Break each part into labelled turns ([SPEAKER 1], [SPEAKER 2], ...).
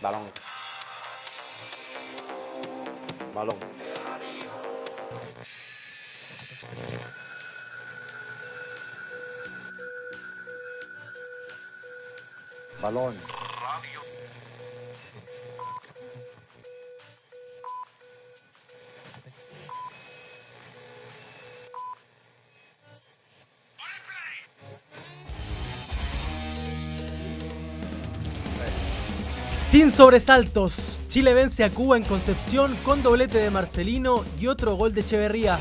[SPEAKER 1] Balón. Balón. Balón.
[SPEAKER 2] Sin sobresaltos, Chile vence a Cuba en Concepción con doblete de Marcelino y otro gol de Echeverría.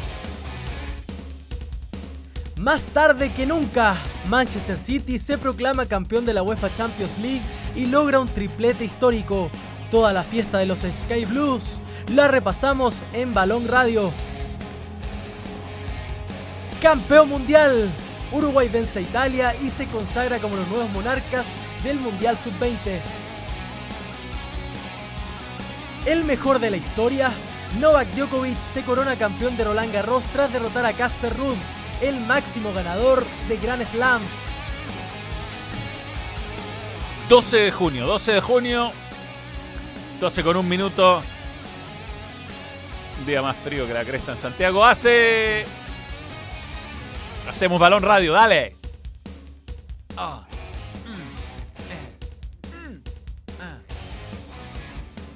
[SPEAKER 2] Más tarde que nunca, Manchester City se proclama campeón de la UEFA Champions League y logra un triplete histórico. Toda la fiesta de los Sky Blues la repasamos en Balón Radio. Campeón mundial. Uruguay vence a Italia y se consagra como los nuevos monarcas del Mundial Sub-20. El mejor de la historia, Novak Djokovic se corona campeón de Roland Garros tras derrotar a Casper Ruud, el máximo ganador de Grand Slams.
[SPEAKER 3] 12 de junio, 12 de junio, 12 con un minuto. Un día más frío que la cresta en Santiago. Hace. Hacemos balón radio, dale. Ah.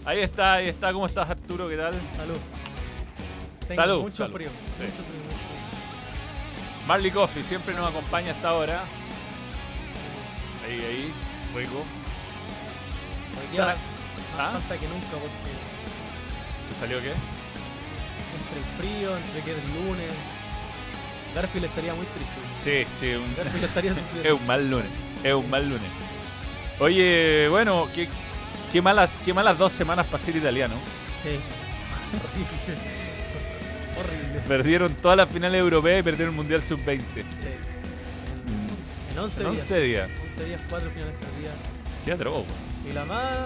[SPEAKER 3] Ahí está, ahí está. ¿Cómo estás, Arturo? ¿Qué tal?
[SPEAKER 2] Salud. Tengo
[SPEAKER 3] Salud,
[SPEAKER 2] Mucho
[SPEAKER 3] salud.
[SPEAKER 2] frío.
[SPEAKER 3] Sí.
[SPEAKER 2] Mucho frío, mucho frío.
[SPEAKER 3] Marley Coffee siempre nos acompaña hasta ahora. Ahí, ahí, rico.
[SPEAKER 2] Más
[SPEAKER 3] ¿Ah?
[SPEAKER 2] falta que nunca porque
[SPEAKER 3] ¿Se salió qué?
[SPEAKER 2] entre el frío, entre que es lunes, Garfield estaría muy triste.
[SPEAKER 3] Sí, sí, un,
[SPEAKER 2] Garfield estaría
[SPEAKER 3] es
[SPEAKER 2] sufriendo.
[SPEAKER 3] un mal lunes. Es un mal lunes. Oye, bueno, qué, qué, malas, qué malas dos semanas para ser italiano.
[SPEAKER 2] Sí. Horrible. Horrible.
[SPEAKER 3] Perdieron todas las finales europeas y perdieron el Mundial Sub-20.
[SPEAKER 2] Sí. En 11
[SPEAKER 3] En
[SPEAKER 2] días.
[SPEAKER 3] 11 días.
[SPEAKER 2] 11 días, 4 finales perdidas.
[SPEAKER 3] Qué atroz.
[SPEAKER 2] Y la más,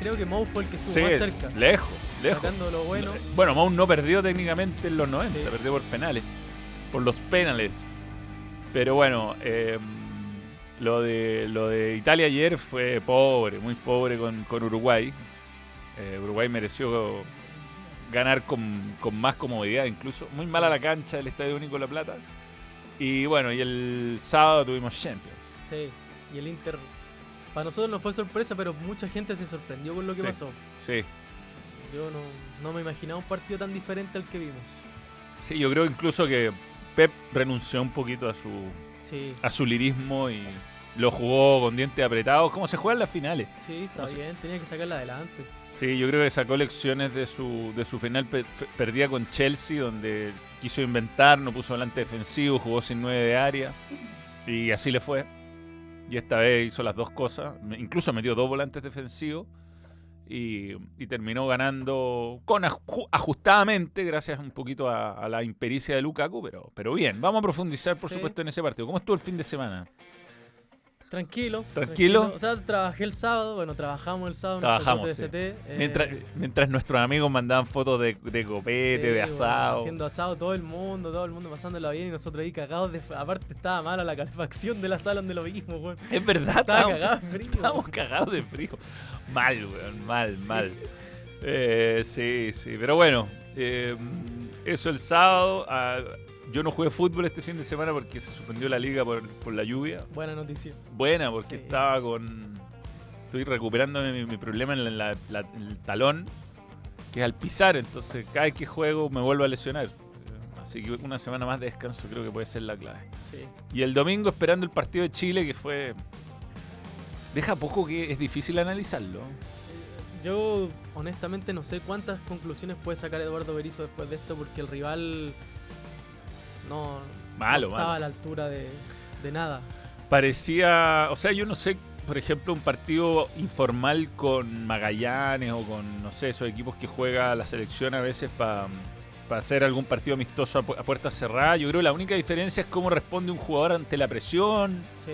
[SPEAKER 2] creo que Mou fue el que estuvo
[SPEAKER 3] Sí,
[SPEAKER 2] más cerca.
[SPEAKER 3] lejos, lejos.
[SPEAKER 2] Sacando lo bueno.
[SPEAKER 3] Bueno, Mount no perdió técnicamente en los 90,
[SPEAKER 2] Sí.
[SPEAKER 3] perdió por penales. Por los penales. Pero bueno, eh, lo, de, lo de Italia ayer fue pobre, muy pobre con, con Uruguay. Eh, Uruguay mereció ganar con, con más comodidad incluso. Muy mala la cancha del Estadio Único La Plata. Y bueno, y el sábado tuvimos Champions.
[SPEAKER 2] Sí. Y el Inter, para nosotros no fue sorpresa, pero mucha gente se sorprendió con lo que
[SPEAKER 3] Sí.
[SPEAKER 2] pasó.
[SPEAKER 3] Sí.
[SPEAKER 2] Yo no, no me imaginaba un partido tan diferente al que vimos.
[SPEAKER 3] Sí, yo creo incluso que Pep renunció un poquito a su,
[SPEAKER 2] Sí,
[SPEAKER 3] a su lirismo y lo jugó con dientes apretados, como se juega en las finales.
[SPEAKER 2] sí, está bien, tenía que sacarla adelante.
[SPEAKER 3] Sí, yo creo que sacó lecciones de su, de su final pe- perdida con Chelsea, donde quiso inventar, no puso volante defensivo, jugó sin nueve de área, y así le fue. Y esta vez hizo las dos cosas, incluso metió dos volantes defensivos, y, y terminó ganando con aju- ajustadamente, gracias un poquito a, a la impericia de Lukaku, pero, pero bien. Vamos a profundizar, por
[SPEAKER 2] Sí.
[SPEAKER 3] supuesto, en ese partido. ¿Cómo estuvo el fin de semana?
[SPEAKER 2] Tranquilo.
[SPEAKER 3] ¿Tranquilo?
[SPEAKER 2] O sea, trabajé el sábado, bueno, trabajamos el sábado. en
[SPEAKER 3] Trabajamos,
[SPEAKER 2] TST, eh,
[SPEAKER 3] Mientras, mientras nuestros amigos mandaban fotos de, de copete,
[SPEAKER 2] sí,
[SPEAKER 3] de
[SPEAKER 2] bueno,
[SPEAKER 3] asado.
[SPEAKER 2] haciendo asado todo el mundo, todo el mundo pasándola bien y nosotros ahí cagados de... Aparte estaba mala la calefacción de la sala donde lo vimos, weón.
[SPEAKER 3] Es verdad,
[SPEAKER 2] Estaba
[SPEAKER 3] estábamos,
[SPEAKER 2] cagado de frío.
[SPEAKER 3] estábamos cagados de frío. Mal, weón, mal,
[SPEAKER 2] Sí.
[SPEAKER 3] mal. Eh, sí, sí, pero bueno, eh, eso el sábado. Yo no jugué fútbol este fin de semana porque se suspendió la liga por, por la lluvia.
[SPEAKER 2] Buena noticia.
[SPEAKER 3] Buena, porque
[SPEAKER 2] Sí.
[SPEAKER 3] estaba con. Estoy recuperándome mi, mi problema en la- la- la- el talón, que es al pisar, entonces cada vez que juego me vuelvo a lesionar. Eh, Así que una semana más de descanso creo que puede ser la clave.
[SPEAKER 2] Sí.
[SPEAKER 3] Y el domingo esperando el partido de Chile, que fue. Deja poco que es difícil analizarlo.
[SPEAKER 2] Yo honestamente no sé cuántas conclusiones puede sacar Eduardo Berizzo después de esto porque el rival no,
[SPEAKER 3] Malo,
[SPEAKER 2] no estaba
[SPEAKER 3] malo.
[SPEAKER 2] a la altura de, de nada.
[SPEAKER 3] Parecía. O sea, yo no sé, por ejemplo, un partido informal con Magallanes o con, no sé, esos equipos que juega la selección a veces para hacer algún partido amistoso a, pu- a puertas cerradas. Yo creo que la única diferencia es cómo responde un jugador ante la presión
[SPEAKER 2] Sí.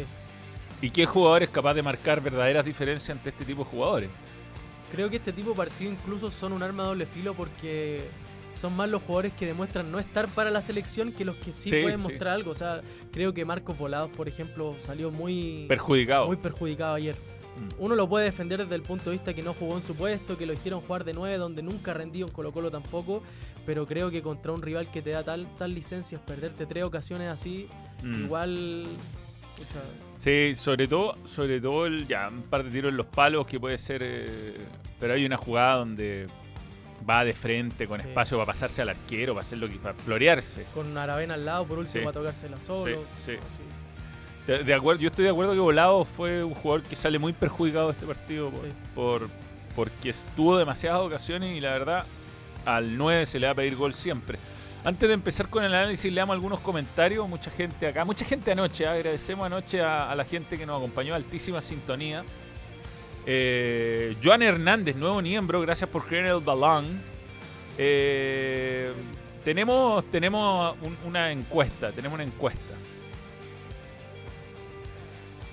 [SPEAKER 3] y qué jugador es capaz de marcar verdaderas diferencias ante este tipo de jugadores.
[SPEAKER 2] Creo que este tipo de partidos incluso son un arma de doble filo porque son más los jugadores que demuestran no estar para la selección que los que sí,
[SPEAKER 3] Sí,
[SPEAKER 2] pueden
[SPEAKER 3] sí.
[SPEAKER 2] mostrar algo. O sea, creo que Marcos Volados, por ejemplo, salió muy,
[SPEAKER 3] Perjudicado.
[SPEAKER 2] muy perjudicado ayer. uno lo puede defender desde el punto de vista que no jugó en su puesto, que lo hicieron jugar de 9, donde nunca rendió en Colo Colo tampoco, pero creo que contra un rival que te da tal, tal licencias, perderte tres ocasiones así,
[SPEAKER 3] Mm.
[SPEAKER 2] igual... pucha,
[SPEAKER 3] Sí, sobre todo, sobre todo el, ya, un par de tiros en los palos que puede ser. eh, pero hay una jugada donde va de frente con
[SPEAKER 2] Sí.
[SPEAKER 3] espacio para pasarse al arquero, para hacerlo que para florearse.
[SPEAKER 2] con Aravena al lado, por último
[SPEAKER 3] Sí.
[SPEAKER 2] para tocársela solo.
[SPEAKER 3] Sí. De, de acuerdo, yo estoy de acuerdo que Volado fue un jugador que sale muy perjudicado de este partido por, porque tuvo demasiadas ocasiones y la verdad al 9 se le va a pedir gol siempre. Antes de empezar con el análisis, le damos algunos comentarios. Mucha gente acá, mucha gente anoche. ¿eh? Agradecemos anoche a, a la gente que nos acompañó, altísima sintonía. Eh, Joan Hernández, nuevo miembro, gracias por creer el balón. Eh, tenemos tenemos un- una encuesta, tenemos una encuesta.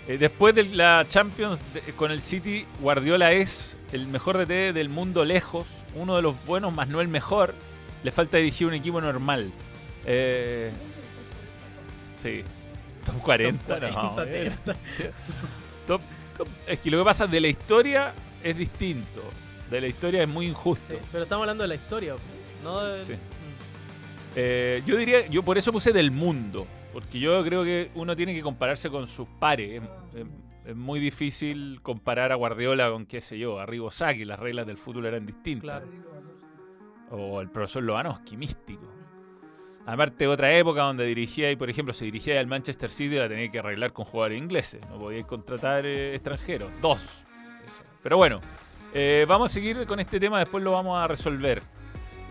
[SPEAKER 3] Eh, después de la Champions de- con el City, Guardiola es el mejor DT del mundo lejos, uno de los buenos, más no el mejor. Le falta dirigir un equipo normal. Eh, sí, top 40,
[SPEAKER 2] Top
[SPEAKER 3] no,
[SPEAKER 2] 40,
[SPEAKER 3] eh. Top- top- es que lo que pasa de la historia es distinto. De la historia es muy injusto.
[SPEAKER 2] Sí, pero estamos hablando de la historia, no de-
[SPEAKER 3] Sí.
[SPEAKER 2] Mm.
[SPEAKER 3] Eh, yo diría, yo por eso puse del mundo, porque yo creo que uno tiene que compararse con sus pares. Es, es- es muy difícil comparar a Guardiola con, qué sé yo, a Ribosaki, las reglas del fútbol eran distintas.
[SPEAKER 2] Claro.
[SPEAKER 3] O el profesor Lobanowski, místico. Aparte, otra época donde dirigía, y por ejemplo, se dirigía al Manchester City, la tenía que arreglar con jugadores ingleses. No podía contratar eh, extranjeros. Dos. Eso. Pero bueno, eh, vamos a seguir con este tema, después lo vamos a resolver.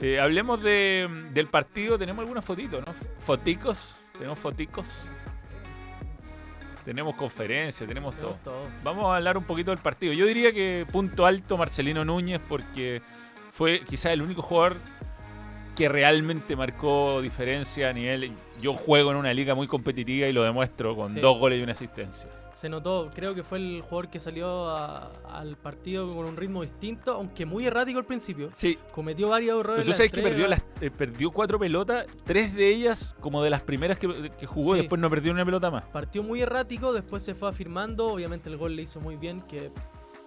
[SPEAKER 3] Eh, hablemos de- del partido. Tenemos algunas fotitos, ¿no? Foticos. Tenemos foticos. Tenemos conferencia, tenemos todo.
[SPEAKER 2] Tenemos todo.
[SPEAKER 3] Vamos a hablar un poquito del partido. Yo diría que punto alto Marcelino Núñez porque fue quizás el único jugador que realmente marcó diferencia a nivel... Yo juego en una liga muy competitiva y lo demuestro con
[SPEAKER 2] Sí.
[SPEAKER 3] dos goles y una asistencia.
[SPEAKER 2] Se notó, creo que fue el jugador que salió a- al partido con un ritmo distinto, aunque muy errático al principio.
[SPEAKER 3] Sí,
[SPEAKER 2] Cometió varios errores.
[SPEAKER 3] pero tú sabes que perdió,
[SPEAKER 2] entrega.
[SPEAKER 3] las, eh, perdió cuatro pelotas, tres de ellas como de las primeras que, que jugó y
[SPEAKER 2] Sí.
[SPEAKER 3] después no perdió una pelota más.
[SPEAKER 2] Partió muy errático, después se fue afirmando. Obviamente el gol le hizo muy bien, que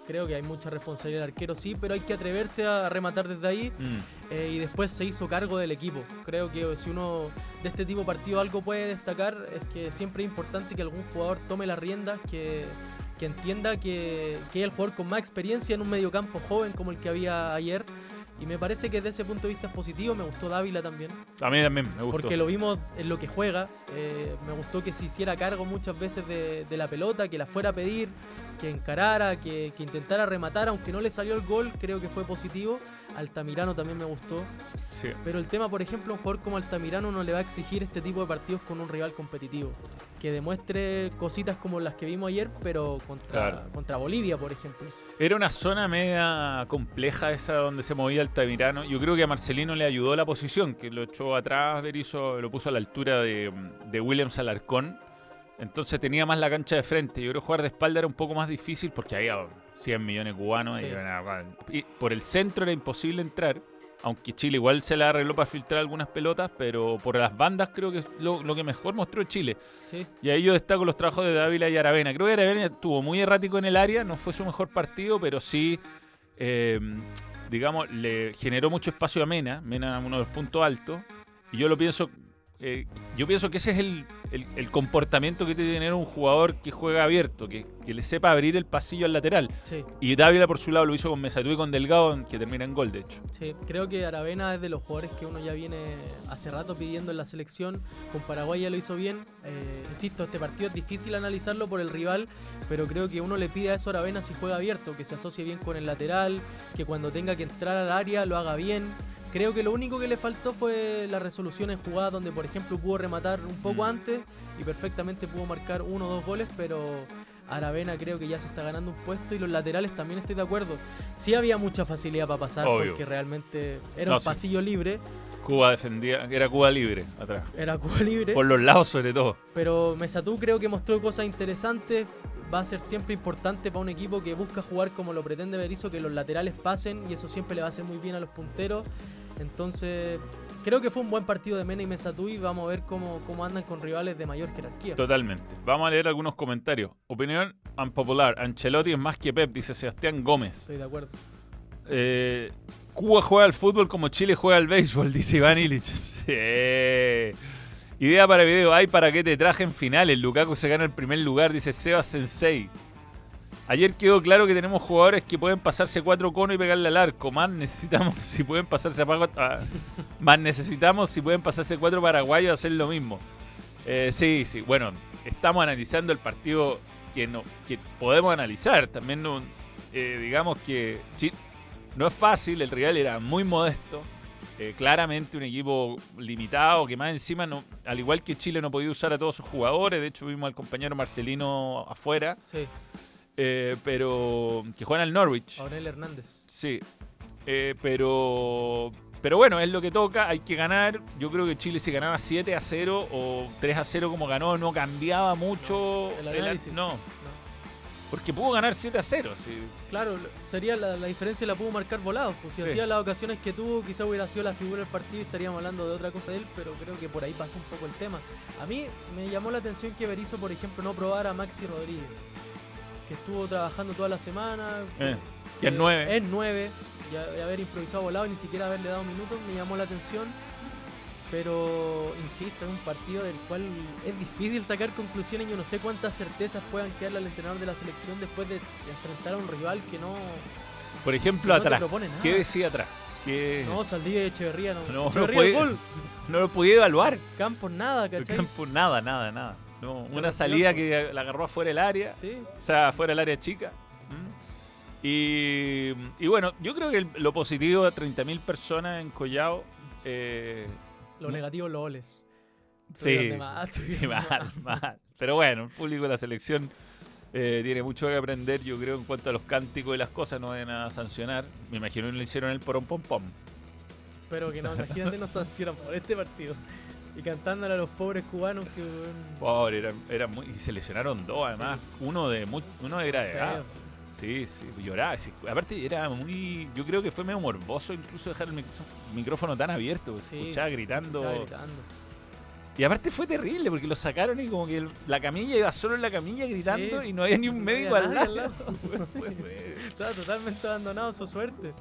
[SPEAKER 2] creo que hay mucha responsabilidad del arquero, sí, pero hay que atreverse a rematar desde ahí.
[SPEAKER 3] Mm.
[SPEAKER 2] eh, y después se hizo cargo del equipo. Creo que si uno de este tipo de partido algo puede destacar es que siempre es importante que algún jugador tome las riendas, que, que entienda que, que es el jugador con más experiencia en un mediocampo joven como el que había ayer. Y me parece que desde ese punto de vista es positivo. Me gustó Dávila también.
[SPEAKER 3] A mí también me gustó.
[SPEAKER 2] Porque lo vimos en lo que juega. eh, me gustó que se hiciera cargo muchas veces de, de la pelota, que la fuera a pedir, que encarara, que, que intentara rematar, aunque no le salió el gol, creo que fue positivo. Altamirano también me gustó.
[SPEAKER 3] Sí.
[SPEAKER 2] Pero el tema, por ejemplo, un jugador como Altamirano no le va a exigir este tipo de partidos con un rival competitivo. Que demuestre cositas como las que vimos ayer, pero contra,
[SPEAKER 3] Claro.
[SPEAKER 2] contra Bolivia, por ejemplo.
[SPEAKER 3] Era una zona media compleja esa donde se movía Altamirano. Yo creo que a Marcelino le ayudó la posición, que lo echó atrás, Berizzo lo puso a la altura de, de Williams Alarcón. Entonces tenía más la cancha de frente. Yo creo que jugar de espalda era un poco más difícil porque había 100 millones cubanos
[SPEAKER 2] Sí.
[SPEAKER 3] y, por el centro era imposible entrar. Aunque Chile igual se la arregló para filtrar algunas pelotas, pero por las bandas creo que es lo, lo que mejor mostró Chile.
[SPEAKER 2] Sí,
[SPEAKER 3] Y ahí yo destaco los trabajos de Dávila y Aravena. Creo que Aravena estuvo muy errático en el área, no fue su mejor partido, pero sí, eh, digamos, le generó mucho espacio a Mena. Mena uno de los puntos altos. Y yo lo pienso, eh, yo pienso que ese es el, el- el comportamiento que tiene que tener un jugador que juega abierto, que, que le sepa abrir el pasillo al lateral.
[SPEAKER 2] sí.
[SPEAKER 3] Y Dávila por su lado lo hizo con Mesatú y con Delgado, que termina en gol, de hecho.
[SPEAKER 2] Sí, creo que Aravena es de los jugadores que uno ya viene hace rato pidiendo en la selección. Con Paraguay ya lo hizo bien. Eh, insisto, este partido es difícil analizarlo por el rival, pero creo que uno le pide a eso a Aravena si juega abierto, que se asocie bien con el lateral, que cuando tenga que entrar al área lo haga bien. Creo que lo único que le faltó fue la resolución en jugadas donde, por ejemplo, pudo rematar un poco
[SPEAKER 3] Mm.
[SPEAKER 2] antes y perfectamente pudo marcar uno o dos goles, pero Aravena creo que ya se está ganando un puesto y los laterales también estoy de acuerdo. Sí había mucha facilidad para pasar
[SPEAKER 3] Obvio.
[SPEAKER 2] porque realmente era
[SPEAKER 3] No,
[SPEAKER 2] un
[SPEAKER 3] sí.
[SPEAKER 2] pasillo libre,
[SPEAKER 3] Cuba defendía, era Cuba libre atrás.
[SPEAKER 2] era Cuba libre,
[SPEAKER 3] Por los lados sobre todo.
[SPEAKER 2] pero Mesatú creo que mostró cosas interesantes. Va a ser siempre importante para un equipo que busca jugar como lo pretende Berizzo, que los laterales pasen y eso siempre le va a hacer muy bien a los punteros. Entonces, Creo que fue un buen partido de Mena y Mesatú y vamos a ver cómo, cómo andan con rivales de mayor jerarquía.
[SPEAKER 3] Totalmente. Vamos a leer algunos comentarios. Opinión unpopular. Ancelotti es más que Pep, dice Sebastián Gómez.
[SPEAKER 2] Estoy de acuerdo.
[SPEAKER 3] Eh, Cuba juega al fútbol como Chile juega al béisbol, dice Iván Illich. Sí. Idea para video. Ay, ¿para qué te traje en finales? Lukaku se gana el primer lugar, dice Seba Sensei. Ayer quedó claro que tenemos jugadores que pueden pasarse cuatro conos y pegarle al arco. Más necesitamos si pueden pasarse a, más necesitamos si pueden pasarse cuatro paraguayos a hacer lo mismo. Eh, sí, sí. Bueno, estamos analizando el partido que no que podemos analizar. También eh, digamos que no es fácil. El rival era muy modesto. Eh, claramente un equipo limitado que más encima, no, al igual que Chile, no podía usar a todos sus jugadores. De hecho, vimos al compañero Marcelino afuera.
[SPEAKER 2] Sí.
[SPEAKER 3] Eh, pero que juegan al Norwich.
[SPEAKER 2] Aurel Hernández.
[SPEAKER 3] Sí. Eh, pero pero bueno, es lo que toca, hay que ganar. Yo creo que Chile si ganaba 7 a 0 o 3 a 0 como ganó, no cambiaba mucho.
[SPEAKER 2] el análisis.
[SPEAKER 3] no. Porque pudo ganar 7 a 0. Sí.
[SPEAKER 2] Claro, sería la, diferencia la pudo marcar volados. Pues si hacía las ocasiones que tuvo, quizá hubiera sido la figura del partido y estaríamos hablando de otra cosa de él, pero creo que por ahí pasa un poco el tema. A mí me llamó la atención que Berizzo, por ejemplo, no probara a Maxi Rodríguez, que estuvo trabajando toda la semana.
[SPEAKER 3] Eh, y es 9.
[SPEAKER 2] Es 9, y, haber improvisado volado y ni siquiera haberle dado minutos me llamó la atención. Pero, insisto, es un partido del cual es difícil sacar conclusiones. Yo no sé cuántas certezas puedan quedarle al entrenador de la selección después de, enfrentar a un rival que no.
[SPEAKER 3] Por ejemplo, atrás. ¿Qué decía atrás?
[SPEAKER 2] No, Saldivia y Echeverría no.
[SPEAKER 3] No, no, lo no lo podía evaluar.
[SPEAKER 2] Campo nada, ¿cachai?
[SPEAKER 3] Campo nada, nada, nada. No, una salida que la agarró afuera del área.
[SPEAKER 2] Sí.
[SPEAKER 3] O sea, afuera del área chica. ¿Mm? Y, y, bueno, yo creo que lo positivo de 30.000 personas en Collao. Eh,
[SPEAKER 2] lo negativo, los oles.
[SPEAKER 3] Sí, mal, mal. Pero bueno, el público de la selección eh, tiene mucho que aprender, yo creo, en cuanto a los cánticos y las cosas, no van a sancionar. Me imagino que lo hicieron el porón pom pom.
[SPEAKER 2] Pero que no, imagínate, nos sancionan por este partido. Y cantándole a los pobres cubanos que.
[SPEAKER 3] Pobre, era, era muy. Y se lesionaron dos, además. Uno de muy, uno de edad. Sí, sí, lloraba. aparte, era muy. Yo creo que fue medio morboso incluso dejar el micrófono tan abierto. Se escuchaba gritando. Y aparte fue terrible porque lo sacaron y como que la camilla iba solo en la camilla gritando y no había ni un médico al lado.
[SPEAKER 2] Estaba totalmente abandonado su suerte.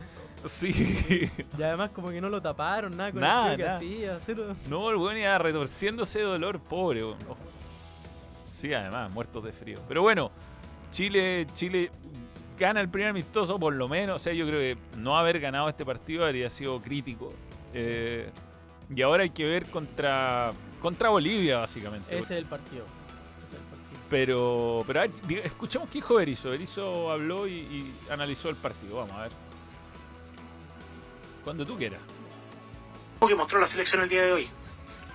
[SPEAKER 3] Sí.
[SPEAKER 2] Y además como que no lo taparon, nada con
[SPEAKER 3] nada,
[SPEAKER 2] que hacía.
[SPEAKER 3] No, el weón iba retorciéndose de dolor, pobre. Sí, además, muertos de frío. Pero bueno, Chile, Chile gana el primer amistoso, por lo menos. O sea, yo creo que no haber ganado este partido habría sido crítico. Eh, y ahora hay que ver contra, contra Bolivia, básicamente.
[SPEAKER 2] Ese es el partido.
[SPEAKER 3] Pero, pero escuchemos qué dijo Berizzo. Berizzo habló y, analizó el partido. Vamos a ver. Cuando tú quieras.
[SPEAKER 4] ¿Cómo que mostró la selección el día de hoy?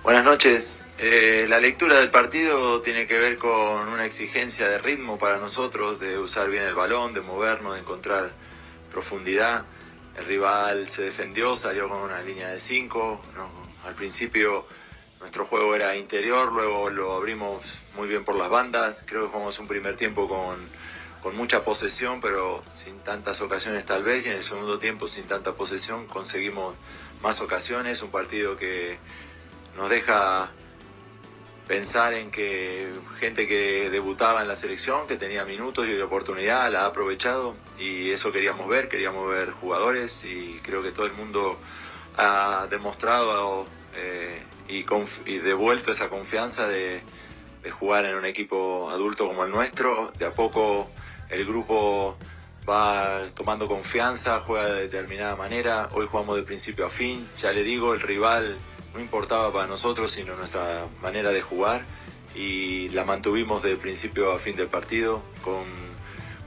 [SPEAKER 4] Buenas noches. Eh, la lectura del partido tiene que ver con una exigencia de ritmo para nosotros, de usar bien el balón, de movernos, de encontrar profundidad. El rival se defendió, salió con una línea de 5. al principio nuestro juego era interior, luego lo abrimos muy bien por las bandas. Creo que jugamos un primer tiempo con, con mucha posesión, pero sin tantas ocasiones tal vez. Y en el segundo tiempo, sin tanta posesión, conseguimos más ocasiones. Un partido que nos deja pensar en que gente que debutaba en la selección, que tenía minutos y oportunidad, la ha aprovechado y eso queríamos ver, queríamos ver jugadores y creo que todo el mundo ha demostrado eh, y, devuelto esa confianza de, de, jugar en un equipo adulto como el nuestro. De a poco el grupo va tomando confianza, juega de determinada manera. Hoy jugamos de principio a fin. Ya le digo, el rival no importaba para nosotros, sino nuestra manera de jugar y la mantuvimos de principio a fin del partido con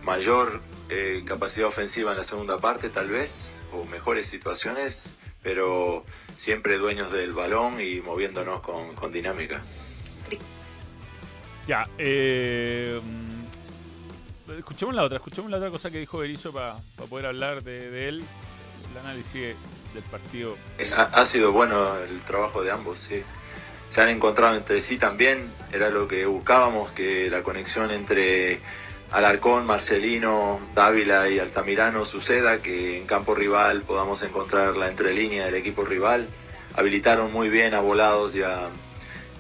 [SPEAKER 4] mayor eh, capacidad ofensiva en la segunda parte tal vez, o mejores situaciones, pero siempre dueños del balón y moviéndonos con, dinámica.
[SPEAKER 3] Ya, eh, escuchemos la otra, escuchemos la otra cosa que dijo Berizzo para poder hablar de, de él, el análisis del partido.
[SPEAKER 4] Ha, sido bueno el trabajo de ambos, sí. Se han encontrado entre sí también, era lo que buscábamos, que la conexión entre Alarcón, Marcelino, Dávila y Altamirano suceda, que en campo rival podamos encontrar la entrelínea del equipo rival. habilitaron muy bien a Volados y a,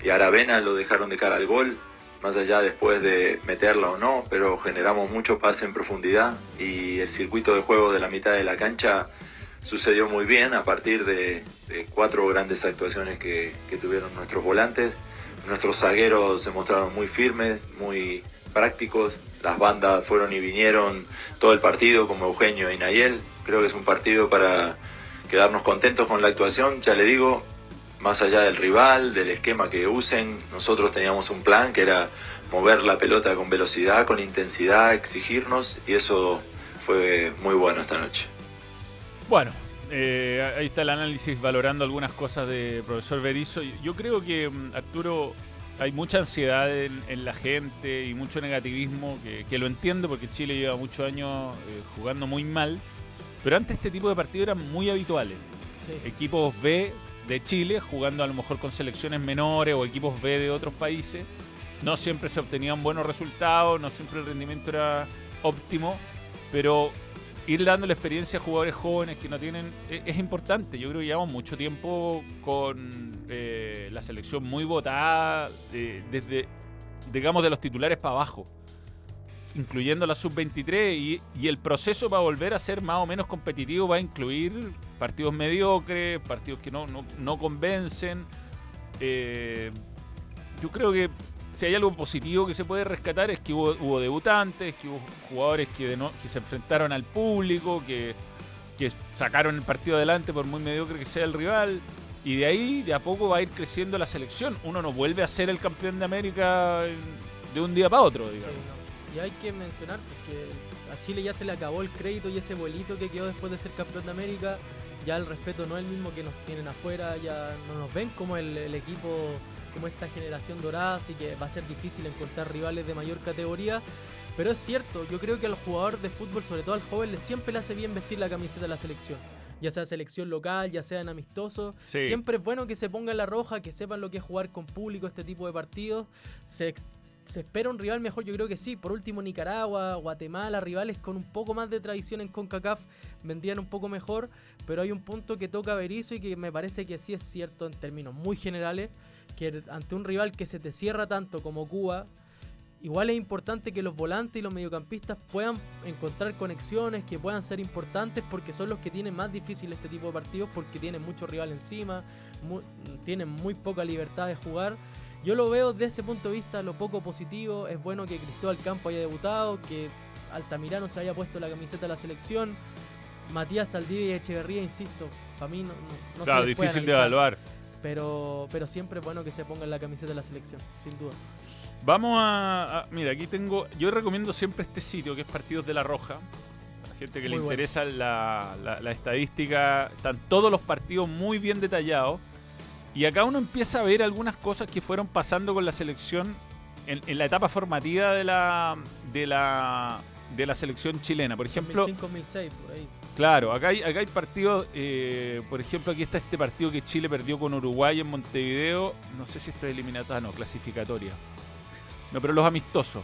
[SPEAKER 4] y a Aravena, lo dejaron de cara al gol, más allá después de meterla o no, pero generamos mucho pase en profundidad y el circuito de juego de la mitad de la cancha sucedió muy bien a partir de, de cuatro grandes actuaciones que, que tuvieron nuestros volantes. Nuestros zagueros se mostraron muy firmes, muy prácticos. Las bandas fueron y vinieron todo el partido, como Eugenio y Nayel. Creo que es un partido para quedarnos contentos con la actuación. Ya le digo, más allá del rival, del esquema que usen, nosotros teníamos un plan que era mover la pelota con velocidad, con intensidad, exigirnos y eso fue muy bueno esta noche.
[SPEAKER 3] Bueno, eh, ahí está el análisis valorando algunas cosas de profesor Berizzo. Yo creo que, mm, Arturo, hay mucha ansiedad en, en la gente y mucho negativismo, que, que, lo entiendo porque Chile lleva muchos años eh, jugando muy mal, pero antes este tipo de partidos eran muy habituales. Sí. Equipos B de Chile jugando a lo mejor con selecciones menores o equipos B de otros países. No siempre se obtenían buenos resultados, no siempre el rendimiento era óptimo, pero ir dando la experiencia a jugadores jóvenes que no tienen es, es importante. Yo creo que llevamos mucho tiempo con eh, la selección muy votada eh, desde, digamos, de los titulares para abajo, incluyendo la sub-23 y, y, el proceso para volver a ser más o menos competitivo va a incluir partidos mediocres, partidos que no, no, no convencen. Eh, yo creo que si hay algo positivo que se puede rescatar es que hubo, hubo debutantes, que hubo jugadores que, no, que, se enfrentaron al público, que, que, sacaron el partido adelante por muy mediocre que sea el rival. Y de ahí, de a poco, va a ir creciendo la selección. Uno no vuelve a ser el campeón de América de un día para otro, digamos. Sí,
[SPEAKER 2] no. Y hay que mencionar que a Chile ya se le acabó el crédito y ese vuelito que quedó después de ser campeón de América. Ya el respeto no es el mismo que nos tienen afuera, ya no nos ven como el, el equipo como esta generación dorada, así que va a ser difícil encontrar rivales de mayor categoría. Pero es cierto, yo creo que al jugador de fútbol, sobre todo al joven, siempre le hace bien vestir la camiseta de la selección. Ya sea selección local, ya sea en amistoso. Sí. Siempre es bueno que se pongan la roja, que sepan lo que es jugar con público este tipo de partidos. Se, se espera un rival mejor, yo creo que sí. Por último, Nicaragua, Guatemala, rivales con un poco más de tradición en CONCACAF vendrían un poco mejor. Pero hay un punto que toca Berizzo y que me parece que sí es cierto en términos muy generales que ante un rival que se te cierra tanto como Cuba, igual es importante que los volantes y los mediocampistas puedan encontrar conexiones, que puedan ser importantes porque son los que tienen más difícil este tipo de partidos porque tienen mucho rival encima, muy, tienen muy poca libertad de jugar. Yo lo veo desde ese punto de vista lo poco positivo, es bueno que Cristóbal Campo haya debutado, que Altamirano se haya puesto la camiseta de la selección, Matías Saldivia y Echeverría, insisto, para mí no, no, no
[SPEAKER 3] claro, se difícil de evaluar
[SPEAKER 2] pero, pero siempre es bueno que se ponga en la camiseta de la selección, sin duda.
[SPEAKER 3] Vamos a, a, Mira, aquí tengo. Yo recomiendo siempre este sitio que es Partidos de la Roja. A la gente que muy le bueno. interesa la, la, la, estadística. Están todos los partidos muy bien detallados. Y acá uno empieza a ver algunas cosas que fueron pasando con la selección en, en la etapa formativa de la, de la, de la selección chilena. Por ejemplo.
[SPEAKER 2] 2005-2006, por ahí.
[SPEAKER 3] Claro, acá hay, acá hay partidos, eh, por ejemplo, aquí está este partido que Chile perdió con Uruguay en Montevideo. No sé si esto es eliminatoria, no, clasificatoria. No, pero los amistosos.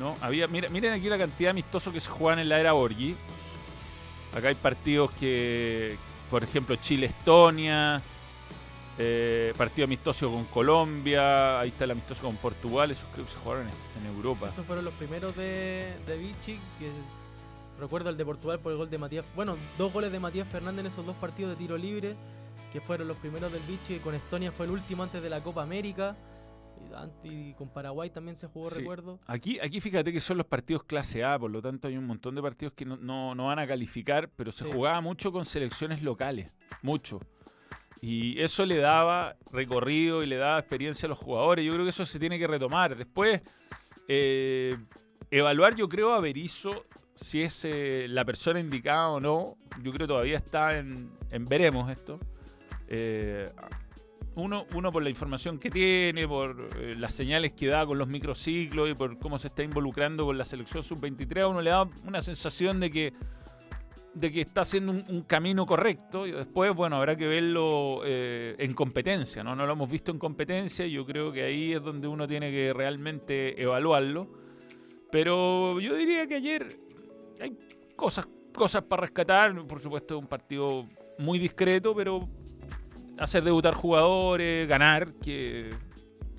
[SPEAKER 3] ¿No? Había, mira, miren aquí la cantidad de amistosos que se juegan en la era Borghi. Acá hay partidos que, por ejemplo, Chile-Estonia, eh, partido amistoso con Colombia, ahí está el amistoso con Portugal, esos creo que se jugaron en, en Europa.
[SPEAKER 2] Esos fueron los primeros de, de Vichy, que es Recuerdo el de Portugal por el gol de Matías. Bueno, dos goles de Matías Fernández en esos dos partidos de tiro libre, que fueron los primeros del Vichy. Con Estonia fue el último antes de la Copa América. Y con Paraguay también se jugó, sí. recuerdo.
[SPEAKER 3] Aquí, aquí fíjate que son los partidos clase A, por lo tanto hay un montón de partidos que no, no, no van a calificar, pero se sí. jugaba mucho con selecciones locales, mucho. Y eso le daba recorrido y le daba experiencia a los jugadores. Yo creo que eso se tiene que retomar. Después, eh, evaluar, yo creo, a Berizzo si es eh, la persona indicada o no, yo creo que todavía está en, en veremos esto. Eh, uno, uno por la información que tiene, por eh, las señales que da con los microciclos y por cómo se está involucrando con la selección sub-23, a uno le da una sensación de que, de que está haciendo un, un camino correcto y después, bueno, habrá que verlo eh, en competencia, ¿no? No lo hemos visto en competencia y yo creo que ahí es donde uno tiene que realmente evaluarlo. Pero yo diría que ayer hay cosas, cosas para rescatar. Por supuesto, un partido muy discreto, pero hacer debutar jugadores, ganar, que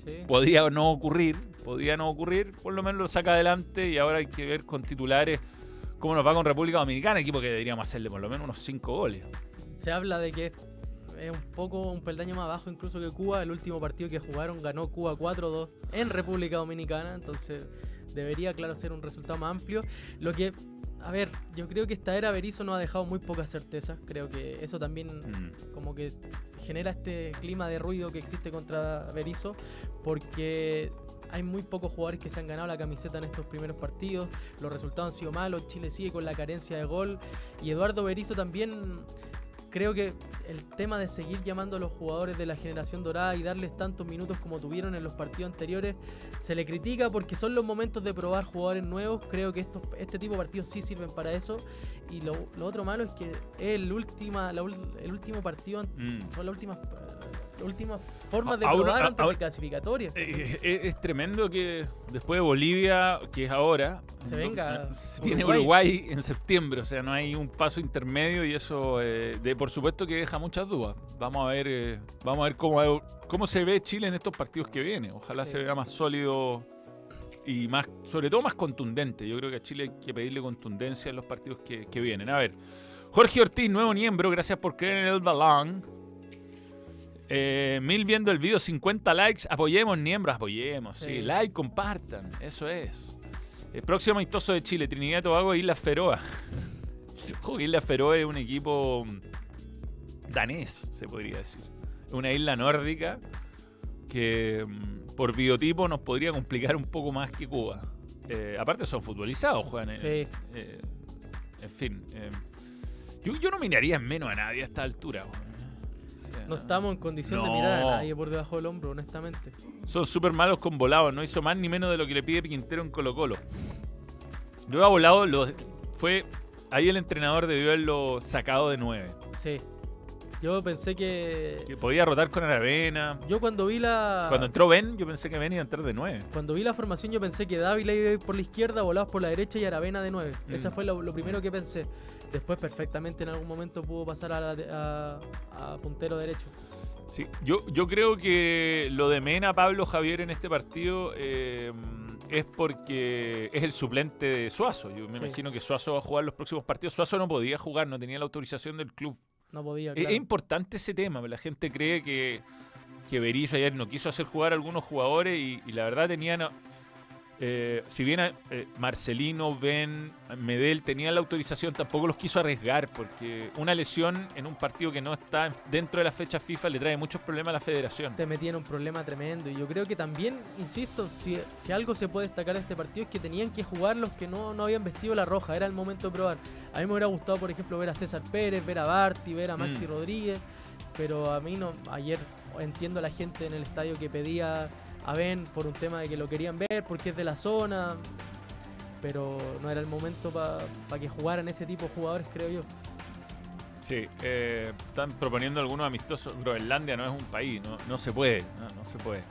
[SPEAKER 2] Sí.
[SPEAKER 3] podía no ocurrir, podía no ocurrir, por lo menos lo saca adelante y ahora hay que ver con titulares cómo nos va con República Dominicana, equipo que deberíamos hacerle por lo menos unos 5 goles.
[SPEAKER 2] Se habla de que es un poco un peldaño más bajo incluso que Cuba. El último partido que jugaron ganó Cuba 4-2 en República Dominicana. Entonces debería, claro, ser un resultado más amplio. Lo que, a ver, yo creo que esta era Berizzo nos ha dejado muy pocas certezas. Creo que eso también
[SPEAKER 3] Mm.
[SPEAKER 2] como que genera este clima de ruido que existe contra Berizzo. Porque hay muy pocos jugadores que se han ganado la camiseta en estos primeros partidos. Los resultados han sido malos. Chile sigue con la carencia de gol. Y Eduardo Berizzo también creo que el tema de seguir llamando a los jugadores de la generación dorada y darles tantos minutos como tuvieron en los partidos anteriores se le critica porque son los momentos de probar jugadores nuevos. Creo que estos, este tipo de partidos sí sirven para eso. Y lo, lo otro malo es que es el, última, la el último partido,
[SPEAKER 3] Mm.
[SPEAKER 2] son las últimas, últimas formas de
[SPEAKER 3] Ahora-
[SPEAKER 2] probar
[SPEAKER 3] ahora-
[SPEAKER 2] de clasificatoria.
[SPEAKER 3] Eh, eh, es, tremendo que después de Bolivia, que es ahora,
[SPEAKER 2] Se venga
[SPEAKER 3] no- viene
[SPEAKER 2] Uruguay.
[SPEAKER 3] Uruguay en septiembre, o sea, no hay un paso intermedio y eso, eh, de, por supuesto que deja muchas dudas. Vamos a ver, eh, vamos a ver cómo, cómo se ve Chile en estos partidos que vienen. Ojalá
[SPEAKER 2] Sí.
[SPEAKER 3] se vea más sólido y más, sobre todo más contundente. Yo creo que a Chile hay que pedirle contundencia en los partidos que, que vienen. A ver, Jorge Ortiz, nuevo miembro, gracias por creer en el balón. Eh, mil viendo el video, 50 likes. Apoyemos, miembros, apoyemos. Sí.
[SPEAKER 2] Sí.
[SPEAKER 3] like, compartan. Eso es. El próximo amistoso de Chile, Trinidad y Tobago Islas Feroa. Ojo, Islas Feroa es un equipo danés, se podría decir. Una isla nórdica que mm, por biotipo nos podría complicar un poco más que Cuba. Eh, aparte son futbolizados, juegan. en-
[SPEAKER 2] Sí.
[SPEAKER 3] eh, en fin. eh, yo, yo no miraría en menos a nadie a esta altura. weón.
[SPEAKER 2] No estamos en condición de mirar a nadie por debajo del hombro, honestamente.
[SPEAKER 3] Son súper malos con volados. No hizo más ni menos de lo que le pide Quintero en Colo Colo. Yo a volado lo, fue... Ahí el entrenador debió haberlo sacado de 9.
[SPEAKER 2] Sí. Yo pensé que.
[SPEAKER 3] Que podía rotar con Aravena.
[SPEAKER 2] Yo cuando vi la.
[SPEAKER 3] Cuando entró Ben, yo pensé que Ben iba a entrar de 9.
[SPEAKER 2] Cuando vi la formación yo pensé que Dávila iba a ir por la izquierda, Volados por la derecha y Aravena de 9.
[SPEAKER 3] Mm.
[SPEAKER 2] Esa fue lo, lo primero que pensé. Después perfectamente en algún momento pudo pasar a, la de- a- a puntero derecho.
[SPEAKER 3] Sí, yo, yo creo que lo de Mena, Pablo Javier en este partido eh, es porque es el suplente de Suazo. Yo me
[SPEAKER 2] Sí.
[SPEAKER 3] imagino que Suazo va a jugar los próximos partidos. Suazo no podía jugar, no tenía la autorización del club.
[SPEAKER 2] No podía,
[SPEAKER 3] Es-
[SPEAKER 2] claro.
[SPEAKER 3] Es importante ese tema, la gente cree que, que Berizzo ayer no quiso hacer jugar a algunos jugadores y, y la verdad tenían, eh, si bien eh, Marcelino, Ben, Medel tenían la autorización, tampoco los quiso arriesgar porque una lesión en un partido que no está dentro de la fecha FIFA le trae muchos problemas a la federación.
[SPEAKER 2] Te metí en un problema tremendo. Y yo creo que también, insisto, si, si algo se puede destacar de este partido es que tenían que jugar los que no, no habían vestido la roja. Era el momento de probar. A mí me hubiera gustado, por ejemplo, ver a César Pérez, ver a Barty, ver a Maxi
[SPEAKER 3] Mm.
[SPEAKER 2] Rodríguez. Pero a mí no. Ayer entiendo a la gente en el estadio que pedía a Ben por un tema de que lo querían ver, porque es de la zona. Pero no era el momento para que jugaran ese tipo de jugadores, creo yo.
[SPEAKER 3] Sí, eh, están proponiendo algunos amistosos. Groenlandia no es un país, no, no se puede, no, no se puede.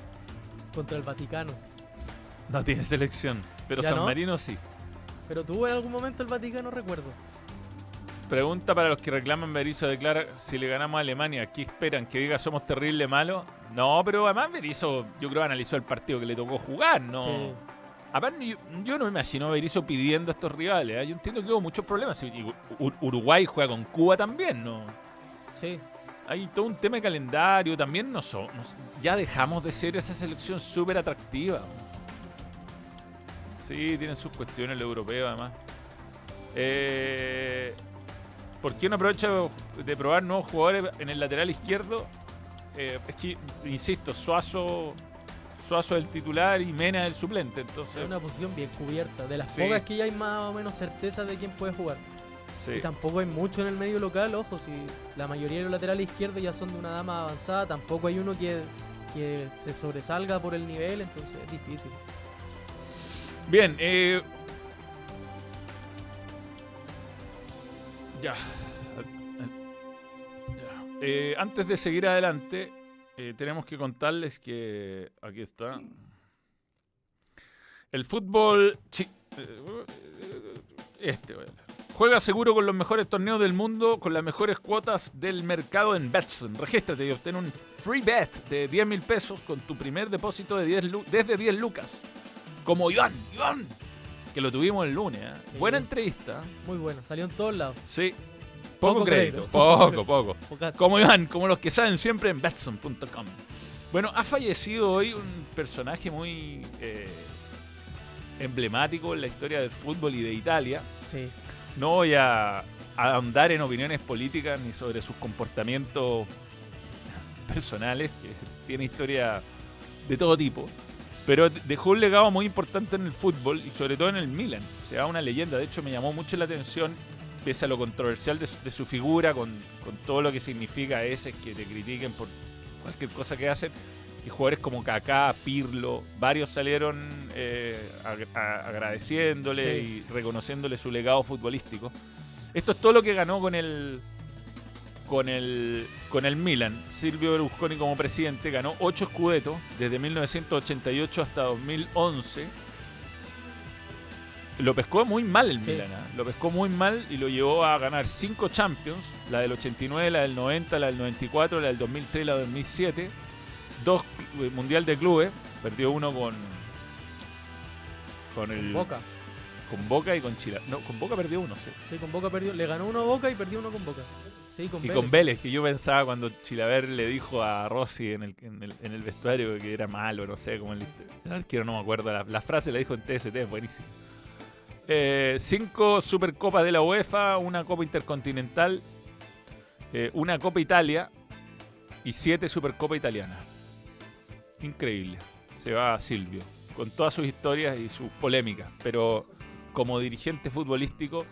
[SPEAKER 2] Contra el Vaticano.
[SPEAKER 3] No tiene selección, pero
[SPEAKER 2] ¿Ya
[SPEAKER 3] San
[SPEAKER 2] no?
[SPEAKER 3] Marino sí.
[SPEAKER 2] Pero tuvo en algún momento el Vaticano, recuerdo.
[SPEAKER 3] Pregunta para los que reclaman Berizzo declara si le ganamos a Alemania, ¿qué esperan? ¿Que diga somos terrible malos? No, pero además Berizzo yo creo analizó el partido que le tocó jugar, ¿no?
[SPEAKER 2] Sí.
[SPEAKER 3] Aparte, yo, yo no me imagino a Berizzo pidiendo a estos rivales. ¿eh? Yo entiendo que hubo muchos problemas. Uruguay juega con Cuba también, ¿no?
[SPEAKER 2] Sí.
[SPEAKER 3] Hay todo un tema de calendario. También no so- nos- ya dejamos de ser esa selección súper atractiva. Sí, tienen sus cuestiones los europeos además. Eh, ¿Por qué no aprovecha de probar nuevos jugadores en el lateral izquierdo? Eh, es que, insisto, Suazo, Suazo es el titular y Mena es el suplente. Entonces,
[SPEAKER 2] Es una posición bien cubierta. De las
[SPEAKER 3] Sí.
[SPEAKER 2] pocas que ya hay más o menos certeza de quién puede jugar.
[SPEAKER 3] sí.
[SPEAKER 2] Y tampoco hay mucho en el medio local, ojo, si la mayoría de los laterales izquierdos ya son de una dama avanzada, tampoco hay uno que, que se sobresalga por el nivel, entonces es difícil.
[SPEAKER 3] Bien, eh. Ya. Eh, antes de seguir adelante, eh, tenemos que contarles que. Aquí está. El fútbol. chi- eh, Este, voy a leer. Juega seguro con los mejores torneos del mundo, con las mejores cuotas del mercado en Betson. Regístrate y obtén un free bet de 10 mil pesos con tu primer depósito de 10 lu- desde 10 lucas. Como Iván, Iván, que lo tuvimos el lunes. ¿eh?
[SPEAKER 2] Sí.
[SPEAKER 3] Buena entrevista.
[SPEAKER 2] Muy bueno, salió en todos lados.
[SPEAKER 3] Sí. Poco,
[SPEAKER 2] Poco
[SPEAKER 3] crédito.
[SPEAKER 2] crédito.
[SPEAKER 3] Poco, poco. Como Iván, como los que saben siempre en Betson.com. Bueno, ha fallecido hoy un personaje muy eh, emblemático en la historia del fútbol y de Italia.
[SPEAKER 2] Sí,
[SPEAKER 3] No voy a, a ahondar en opiniones políticas ni sobre sus comportamientos personales, que tiene historia de todo tipo. Pero dejó un legado muy importante en el fútbol y sobre todo en el Milan. O sea, una leyenda. De hecho, me llamó mucho la atención, pese a lo controversial de su, de su figura, con, con todo lo que significa ese que te critiquen por cualquier cosa que hacen, que jugadores como Kaká, Pirlo, varios salieron eh, ag- agradeciéndole
[SPEAKER 2] Sí.
[SPEAKER 3] y reconociéndole su legado futbolístico. Esto es todo lo que ganó con el con el con el Milan. Silvio Berlusconi como presidente ganó 8 Scudetto desde 1988 hasta 2011. Lo pescó muy mal el
[SPEAKER 2] Sí.
[SPEAKER 3] Milan, ¿ah? lo pescó muy mal y lo llevó a ganar 5 Champions, la del 89, la del 90, la del 94, la del 2003, la del 2007, dos Mundial de Clubes, perdió uno con con el
[SPEAKER 2] Boca.
[SPEAKER 3] con Boca y con Chile. No, con Boca perdió uno, sí.
[SPEAKER 2] Sí, con Boca perdió. Le ganó uno a Boca y perdió uno con Boca. Sí, con
[SPEAKER 3] Y
[SPEAKER 2] Vélez.
[SPEAKER 3] con Vélez, que yo pensaba cuando Chilaver le dijo a Rossi en el, en el, en el vestuario que era malo, no sé, como el, el arquero, no me acuerdo, la, la frase la dijo en TST, es buenísimo. Eh, cinco Supercopas de la UEFA, una Copa Intercontinental, eh, una Copa Italia y siete Supercopa Italiana. Increíble. Se va Silvio, con todas sus historias y sus polémicas, pero como dirigente futbolístico,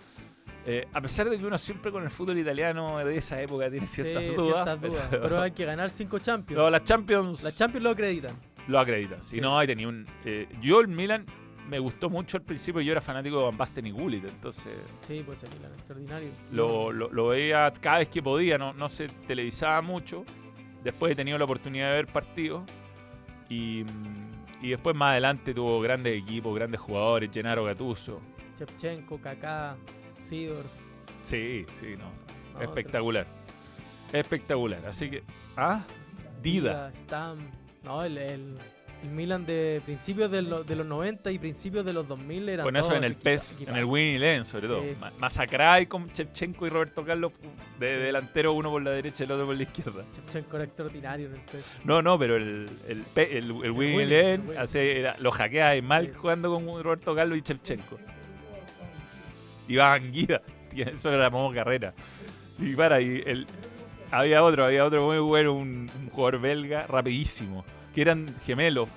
[SPEAKER 3] eh, a pesar de que uno siempre con el fútbol italiano de esa época tiene
[SPEAKER 2] Sí,
[SPEAKER 3] ciertas dudas,
[SPEAKER 2] ciertas dudas.
[SPEAKER 3] pero-
[SPEAKER 2] Pero hay que ganar cinco Champions.
[SPEAKER 3] no, las Champions
[SPEAKER 2] Las Champions lo acreditan.
[SPEAKER 3] lo acreditan. Si
[SPEAKER 2] Sí.
[SPEAKER 3] no, ahí tenía un. eh, yo, el Milan, me gustó mucho al principio. Yo era fanático de Van Basten y Gullit, entonces
[SPEAKER 2] Sí, pues el Milan, extraordinario.
[SPEAKER 3] lo, lo- lo veía cada vez que podía. No, no se televisaba mucho. Después he tenido la oportunidad de ver partidos. Y, y después, más adelante, tuvo grandes equipos, grandes jugadores. Gennaro Gattuso.
[SPEAKER 2] Shevchenko, Kaká, Sidor.
[SPEAKER 3] Sí, sí, no.
[SPEAKER 2] no,
[SPEAKER 3] Espectacular. Espectacular. Así que. Ah, Dida.
[SPEAKER 2] Stam. No, el, el, el Milan de principios de, lo- de los 90 y principios de los 2000 era
[SPEAKER 3] Con eso en el PES, en el Winning Eleven sobre todo.
[SPEAKER 2] Sí.
[SPEAKER 3] Ma- Masacráis con Chevchenko y Roberto Carlos de
[SPEAKER 2] Sí.
[SPEAKER 3] delantero, uno por la derecha y el otro por la izquierda.
[SPEAKER 2] Shevchenko era extraordinario en el PES.
[SPEAKER 3] No, no, pero el, el, el, el hace- era- lo hackeáis mal
[SPEAKER 2] Sí.
[SPEAKER 3] jugando con Roberto Carlos y Chevchenko. Iván Guida, eso era Momo Carrera. Y para, y el, había otro, había otro muy bueno, un, un jugador belga rapidísimo, que eran gemelos.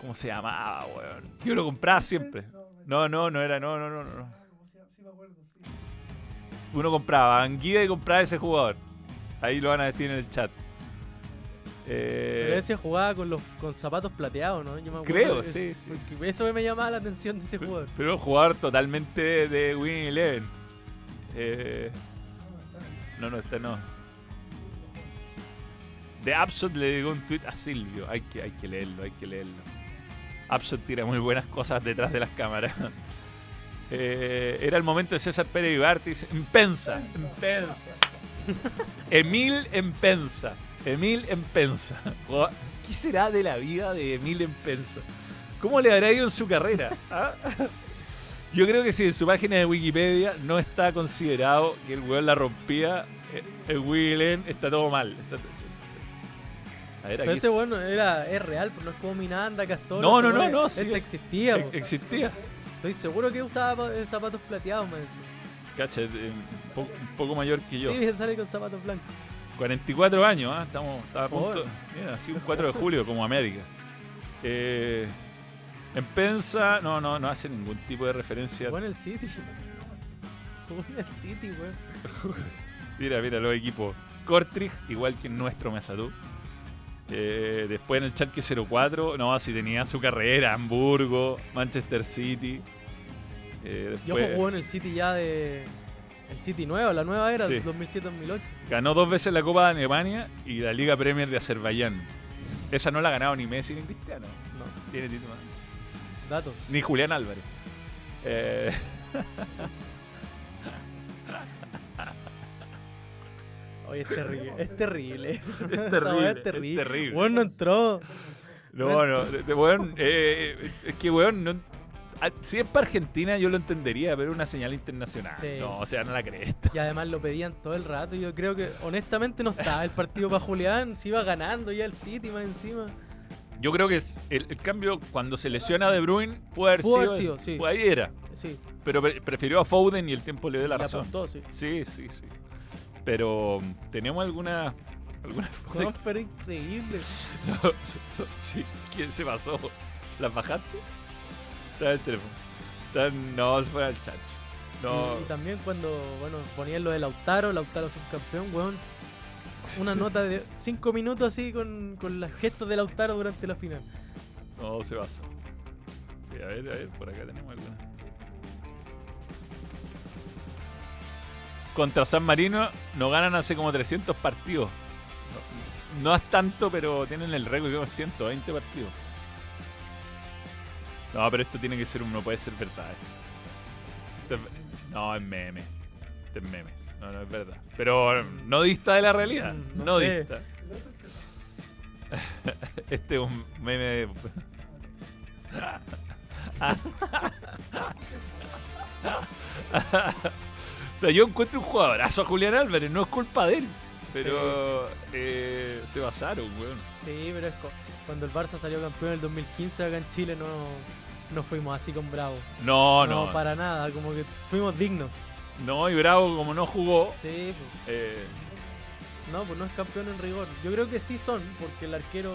[SPEAKER 3] ¿Cómo se llamaba, weón? Yo lo compraba siempre. No, no, no era, no, no, no, no. Uno compraba Anguida y compraba ese jugador. Ahí lo van a decir en el chat. Eh,
[SPEAKER 2] Pero ese jugaba con los con zapatos plateados, ¿no? Yo me acuerdo
[SPEAKER 3] Creo,
[SPEAKER 2] de-
[SPEAKER 3] sí, sí.
[SPEAKER 2] Eso me llamaba la atención de ese jugador.
[SPEAKER 3] Pero un jugador totalmente de, Winning Eleven. Eh, no, no, este no. De Upshot le llegó un tweet a Silvio. Hay que, hay que leerlo, hay que leerlo. Upshot tira muy buenas cosas detrás de las cámaras. Eh, era el momento de César Pérez Ibartis. Empensa, Empensa. Emil Empensa. Emil Empensa. ¿Qué será de la vida de Emil Empensa? ¿Cómo le habrá ido en su carrera? ¿Ah? Yo creo que si en su página de Wikipedia no está considerado que el weón la rompía, eh, el Willen está todo mal. Está A ver,
[SPEAKER 2] Pero
[SPEAKER 3] aquí
[SPEAKER 2] ese bueno era, es real, pero no es como Minanda, Castor.
[SPEAKER 3] No, no, no, no,
[SPEAKER 2] Este
[SPEAKER 3] sí.
[SPEAKER 2] existía,
[SPEAKER 3] existía.
[SPEAKER 2] Estoy seguro que usaba pa- zapatos plateados, me decía.
[SPEAKER 3] Cacha, eh, un, po- un poco mayor que yo.
[SPEAKER 2] Sí, sale con zapatos blancos.
[SPEAKER 3] 44 años, ¿ah? Estamos estaba a punto. Mira, así un 4 de julio como América. Eh, en Pensa, no, no, no hace ningún tipo de referencia.
[SPEAKER 2] Jugó en el City. Jugó en el City, weón.
[SPEAKER 3] Mira, mira los equipos. Kortrijk, igual que nuestro Mesatú. Eh, después en el Schalke 04, no, si tenía su carrera, Hamburgo, Manchester City. Eh,
[SPEAKER 2] Yo
[SPEAKER 3] después
[SPEAKER 2] jugó en el City ya de. El City nuevo, la nueva era,
[SPEAKER 3] Sí.
[SPEAKER 2] 2007-2008.
[SPEAKER 3] ganó dos veces la Copa de Alemania y la Liga Premier de Azerbaiyán. Esa no la ha ganado ni Messi ni Cristiano.
[SPEAKER 2] No,
[SPEAKER 3] Tiene título.
[SPEAKER 2] datos.
[SPEAKER 3] Ni Julián Álvarez. Eh,
[SPEAKER 2] Oye, es terrible, es terrible.
[SPEAKER 3] Es terrible,
[SPEAKER 2] es terrible.
[SPEAKER 3] es terrible.
[SPEAKER 2] Weón no entró.
[SPEAKER 3] No, no, weón, eh, es que weón, no, ah, si es para Argentina yo lo entendería, pero es una señal internacional.
[SPEAKER 2] Sí.
[SPEAKER 3] No, o sea, no la cresta.
[SPEAKER 2] Y además lo pedían todo el rato. Yo creo que honestamente no estaba el partido para Julián. Se iba ganando ya el City más encima.
[SPEAKER 3] Yo creo que es el, el cambio cuando se lesiona De Bruyne puede haber
[SPEAKER 2] Pudo haber
[SPEAKER 3] sido,
[SPEAKER 2] sido, sí.
[SPEAKER 3] pues ahí era,
[SPEAKER 2] Sí,
[SPEAKER 3] pero pre- prefirió a Foden y el tiempo le dio la
[SPEAKER 2] le
[SPEAKER 3] razón.
[SPEAKER 2] apuntó, sí.
[SPEAKER 3] Sí, sí, sí. Pero mm, tenemos alguna alguna
[SPEAKER 2] No, pero increíble.
[SPEAKER 3] No, sí, ¿quién se pasó? ¿Las bajaste? Está el teléfono. No, se fue al chancho. No.
[SPEAKER 2] Y, y también cuando, bueno, ponían lo de Lautaro, Lautaro subcampeón, weón. Una nota de 5 minutos así con, con los gestos de Lautaro durante la final.
[SPEAKER 3] No, se pasó. Sí, a ver, a ver, por acá tenemos alguna. Contra San Marino no ganan hace como 300 partidos. No, no es tanto, pero tienen el récord, creo, 120 partidos. No, pero esto tiene que ser, un- no puede ser verdad. Esto, Esto es- no, es meme. Este es meme. No, no es verdad. Pero no dista de la realidad.
[SPEAKER 2] Mm, no
[SPEAKER 3] No,
[SPEAKER 2] sé.
[SPEAKER 3] dista. Este es un meme de... Sea, yo encuentro un jugadorazo a Julián Álvarez, no es culpa de él. Pero eh, se basaron, weón.
[SPEAKER 2] Sí, pero es cuando el Barça salió campeón en el 2015 acá en Chile no, no fuimos así con Bravo.
[SPEAKER 3] No, no.
[SPEAKER 2] para nada, como que fuimos dignos.
[SPEAKER 3] No, y Bravo, como no jugó,
[SPEAKER 2] Sí, pues,
[SPEAKER 3] eh,
[SPEAKER 2] no, pues no es campeón en rigor. Yo creo que sí son, porque el arquero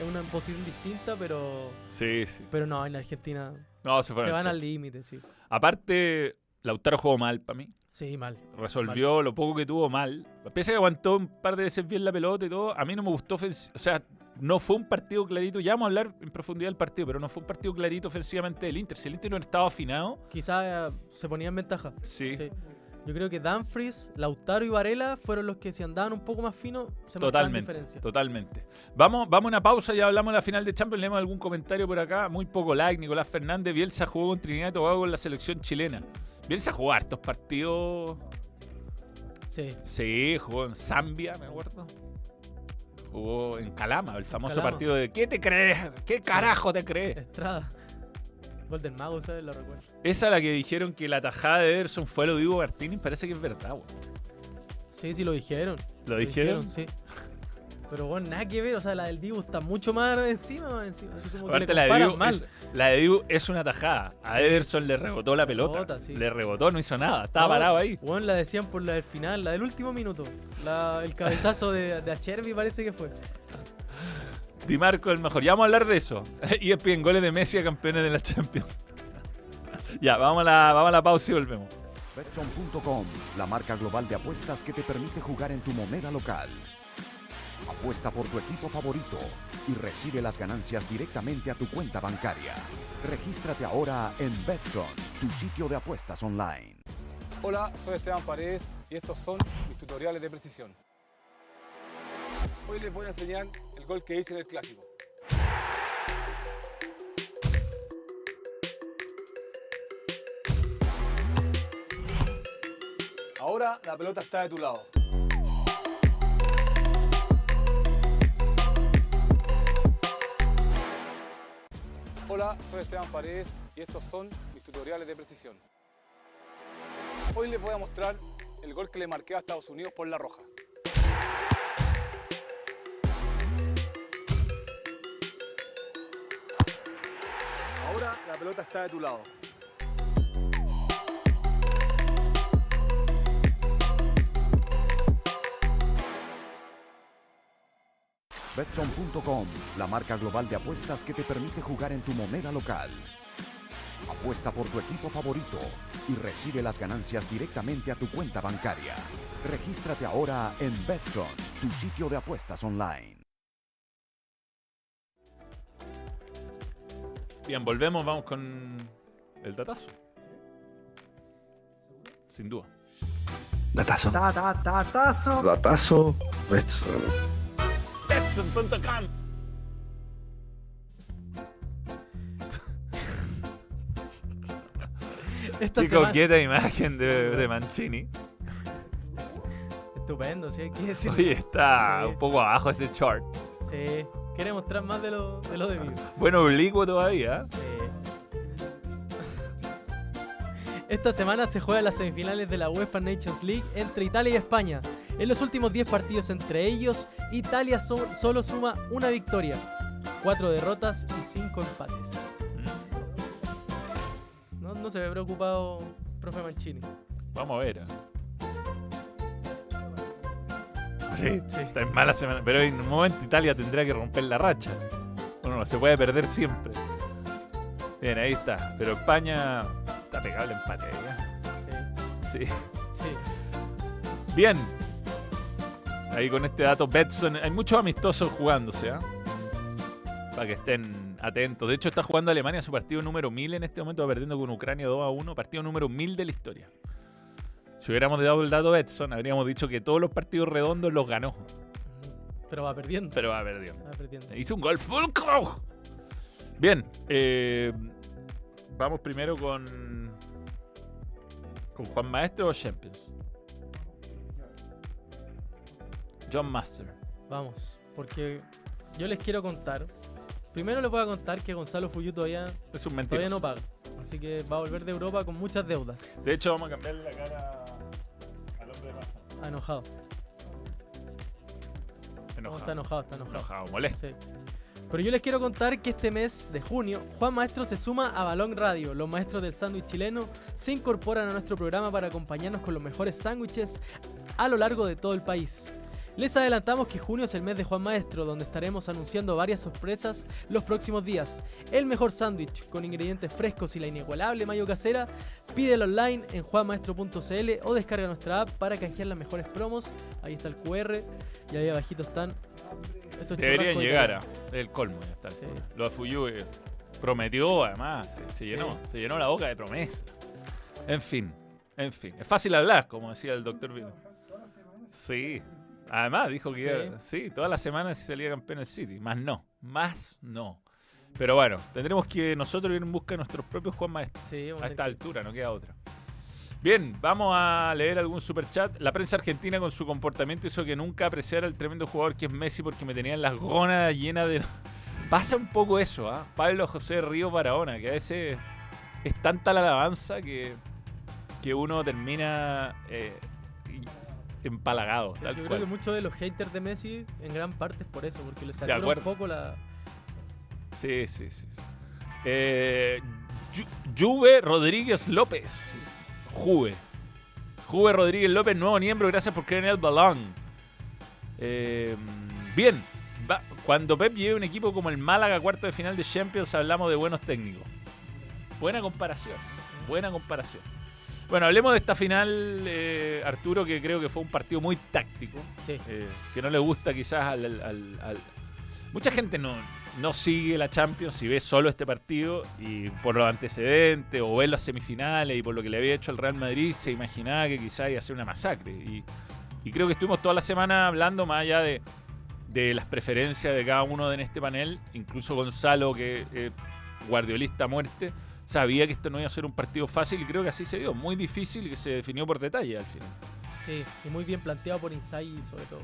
[SPEAKER 2] es una posición distinta, pero
[SPEAKER 3] sí, sí.
[SPEAKER 2] pero no, en Argentina
[SPEAKER 3] No, se fueron.
[SPEAKER 2] se van al límite, sí.
[SPEAKER 3] Aparte, Lautaro jugó mal para mí.
[SPEAKER 2] Sí, mal.
[SPEAKER 3] Resolvió lo poco que tuvo mal. Pese a que aguantó un par de veces bien la pelota y todo, a mí no me gustó. O sea, no fue un partido clarito. Ya vamos a hablar en profundidad del partido, pero no fue un partido clarito ofensivamente del Inter. Si el Inter no estaba afinado,
[SPEAKER 2] Quizás se ponía en ventaja.
[SPEAKER 3] sí.
[SPEAKER 2] Sí. Yo creo que Danfries, Lautaro y Varela fueron los que si andaban un poco más fino se
[SPEAKER 3] Totalmente,
[SPEAKER 2] diferencia.
[SPEAKER 3] totalmente. Vamos, vamos a una pausa, ya hablamos de la final de Champions, leemos algún comentario por acá, muy poco like, Nicolás Fernández, Bielsa jugó con Trinidad y Tobago con la selección chilena. Bielsa jugó hartos partidos,
[SPEAKER 2] Sí.
[SPEAKER 3] sí, jugó en Zambia, me acuerdo. Jugó en Calama, el famoso
[SPEAKER 2] Calama.
[SPEAKER 3] partido de ¿qué te crees? ¿Qué carajo te crees?
[SPEAKER 2] Estrada. Gol del mago, ¿sabes? Lo recuerdo.
[SPEAKER 3] Esa la que dijeron que la tajada de Ederson fue lo de Hugo Martínez, parece que es verdad, weón.
[SPEAKER 2] Sí, sí, lo dijeron.
[SPEAKER 3] ¿Lo dijeron?
[SPEAKER 2] Sí. Pero bueno, nada que ver. O sea, la del Dibu está mucho más encima, encima. Así como que
[SPEAKER 3] Aparte
[SPEAKER 2] le
[SPEAKER 3] la de, Dibu
[SPEAKER 2] mal.
[SPEAKER 3] es, la de Dibu es una tajada. A Ederson le rebotó la pelota.
[SPEAKER 2] Rebota, sí.
[SPEAKER 3] Le rebotó, no hizo nada. Estaba
[SPEAKER 2] No,
[SPEAKER 3] parado ahí.
[SPEAKER 2] Bueno, la decían por la del final, la del último minuto. La- el cabezazo de, de Achervi parece que fue.
[SPEAKER 3] Di Marco el mejor. Ya vamos a hablar de eso. Y es bien goles de Messi a campeones de la Champions. ya, vamos a, la, vamos a la pausa y volvemos.
[SPEAKER 5] Betson.com, la marca global de apuestas que te permite jugar en tu moneda local. Apuesta por tu equipo favorito y recibe las ganancias directamente a tu cuenta bancaria. Regístrate ahora en Betson, tu sitio de apuestas online.
[SPEAKER 6] Hola, soy Esteban Paredes y estos son mis tutoriales de precisión. Hoy les voy a enseñar el gol que hice en el clásico. Ahora la pelota está de tu lado. Hola, soy Esteban Paredes y estos son mis tutoriales de precisión. Hoy les voy a mostrar el gol que le marqué a Estados Unidos por la roja. Ahora la pelota está de tu lado.
[SPEAKER 5] Betson.com, la marca global de apuestas que te permite jugar en tu moneda local. Apuesta por tu equipo favorito y recibe las ganancias directamente a tu cuenta bancaria. Regístrate ahora en Betson, tu sitio de apuestas online.
[SPEAKER 3] Bien, volvemos, vamos con el datazo. Sin duda.
[SPEAKER 1] Datazo.
[SPEAKER 7] Ta, ta, tatazo.
[SPEAKER 1] Datazo. Betson.
[SPEAKER 3] Betson.com.
[SPEAKER 2] Esta
[SPEAKER 3] Qué
[SPEAKER 2] semana-
[SPEAKER 3] coqueta imagen de, de. Mancini.
[SPEAKER 2] Estupendo, sí, hay que decirlo.
[SPEAKER 3] Oye, está
[SPEAKER 2] Sí.
[SPEAKER 3] un poco abajo ese chart.
[SPEAKER 2] Sí, quiere mostrar más de lo, de lo debido.
[SPEAKER 3] Bueno, oblicuo todavía.
[SPEAKER 2] Sí. Esta semana se juegan las semifinales de la UEFA Nations League entre Italia y España. En los últimos 10 partidos entre ellos, Italia so- solo suma una victoria, 4 derrotas y 5 empates. No, no se ve preocupado, profe Mancini.
[SPEAKER 3] Vamos a ver. Sí,
[SPEAKER 2] Sí.
[SPEAKER 3] está en mala semana. Pero en un momento Italia tendrá que romper la racha. Bueno, no se puede perder siempre. Bien, ahí está. Pero España está pegado el empate. ¿eh?
[SPEAKER 2] Sí,
[SPEAKER 3] Sí.
[SPEAKER 2] sí.
[SPEAKER 3] Bien. Ahí con este dato, Betson. Hay muchos amistosos jugándose, ¿ah? Para que estén atentos. De hecho, está jugando Alemania su partido número 1000 en este momento, va perdiendo con Ucrania 2 a 1. Partido número 1000 de la historia. Si hubiéramos dado el dato Betson, habríamos dicho que todos los partidos redondos los ganó.
[SPEAKER 2] Pero va perdiendo.
[SPEAKER 3] Pero va perdiendo.
[SPEAKER 2] Va perdiendo.
[SPEAKER 3] Hizo un gol Fulcro. Bien. eh, vamos primero con. ¿Con Juan Maestro o Champions? John Master.
[SPEAKER 2] Vamos, porque yo les quiero contar. Primero les voy a contar que Gonzalo Fuyú todavía,
[SPEAKER 3] Es un
[SPEAKER 2] todavía no paga. Así que va a volver de Europa con muchas deudas.
[SPEAKER 3] De hecho, vamos a cambiarle la cara
[SPEAKER 2] Ah, enojado. No,
[SPEAKER 3] Enojado.
[SPEAKER 2] está enojado, está enojado.
[SPEAKER 3] Enojado, molesto.
[SPEAKER 2] Sí. Pero yo les quiero contar que este mes de junio, Juan Maestro se suma a Balón Radio. Los maestros del sándwich chileno se incorporan a nuestro programa para acompañarnos con los mejores sándwiches a lo largo de todo el país. Les adelantamos que junio es el mes de Juan Maestro, donde estaremos anunciando varias sorpresas los próximos días. El mejor sándwich con ingredientes frescos y la inigualable mayo casera, pídelo online en juanmaestro.cl o descarga nuestra app para canjear las mejores promos. Ahí está el QR y ahí abajito están esos
[SPEAKER 3] Deberían llegar a el colmo ya está.
[SPEAKER 2] Sí.
[SPEAKER 3] Lo de Fuyu eh, prometió, además, se, se
[SPEAKER 2] Sí.
[SPEAKER 3] llenó, se llenó la boca de promesa. En fin, en fin. Es fácil hablar, como decía el doctor Vino. Sí. Además, dijo que
[SPEAKER 2] Sí.
[SPEAKER 3] iba- sí, todas las semanas salía campeón el City. Más no, más no. Pero bueno, tendremos que nosotros ir en busca de nuestros propios Juan Maestros.
[SPEAKER 2] Sí,
[SPEAKER 3] A esta altura, no queda otra. Bien, vamos a leer algún super chat. La prensa argentina con su comportamiento hizo que nunca apreciara al tremendo jugador que es Messi porque me tenían las gónadas llenas de... Pasa un poco eso, ¿ah? Pablo José Río Barahona, que a veces es tanta la alabanza que, que uno termina eh, empalagado,
[SPEAKER 2] Sí,
[SPEAKER 3] tal
[SPEAKER 2] yo creo que muchos de los haters de Messi en gran parte es por eso, porque le sacaron un poco la.
[SPEAKER 3] Sí, sí, sí. Eh, Ju- Juve Rodríguez López. Juve. Juve Rodríguez López, nuevo miembro, gracias por creer en el balón. Eh, bien, va- cuando Pep lleve un equipo como el Málaga cuarto de final de Champions, hablamos de buenos técnicos. Buena comparación, buena comparación. Bueno, hablemos de esta final, eh, Arturo, que creo que fue un partido muy táctico
[SPEAKER 2] Sí.
[SPEAKER 3] eh, que no le gusta quizás al... al- al- al- Mucha gente no, no sigue la Champions y ve solo este partido y por los antecedentes o ve las semifinales y por lo que le había hecho al Real Madrid se imaginaba que quizás iba a ser una masacre. Y, y creo que estuvimos toda la semana hablando más allá de, de las preferencias de cada uno en este panel, incluso Gonzalo que es guardiolista a muerte, sabía que esto no iba a ser un partido fácil y creo que así se dio, muy difícil y que se definió por detalle al final.
[SPEAKER 2] Sí, y muy bien planteado por Inzaghi sobre todo.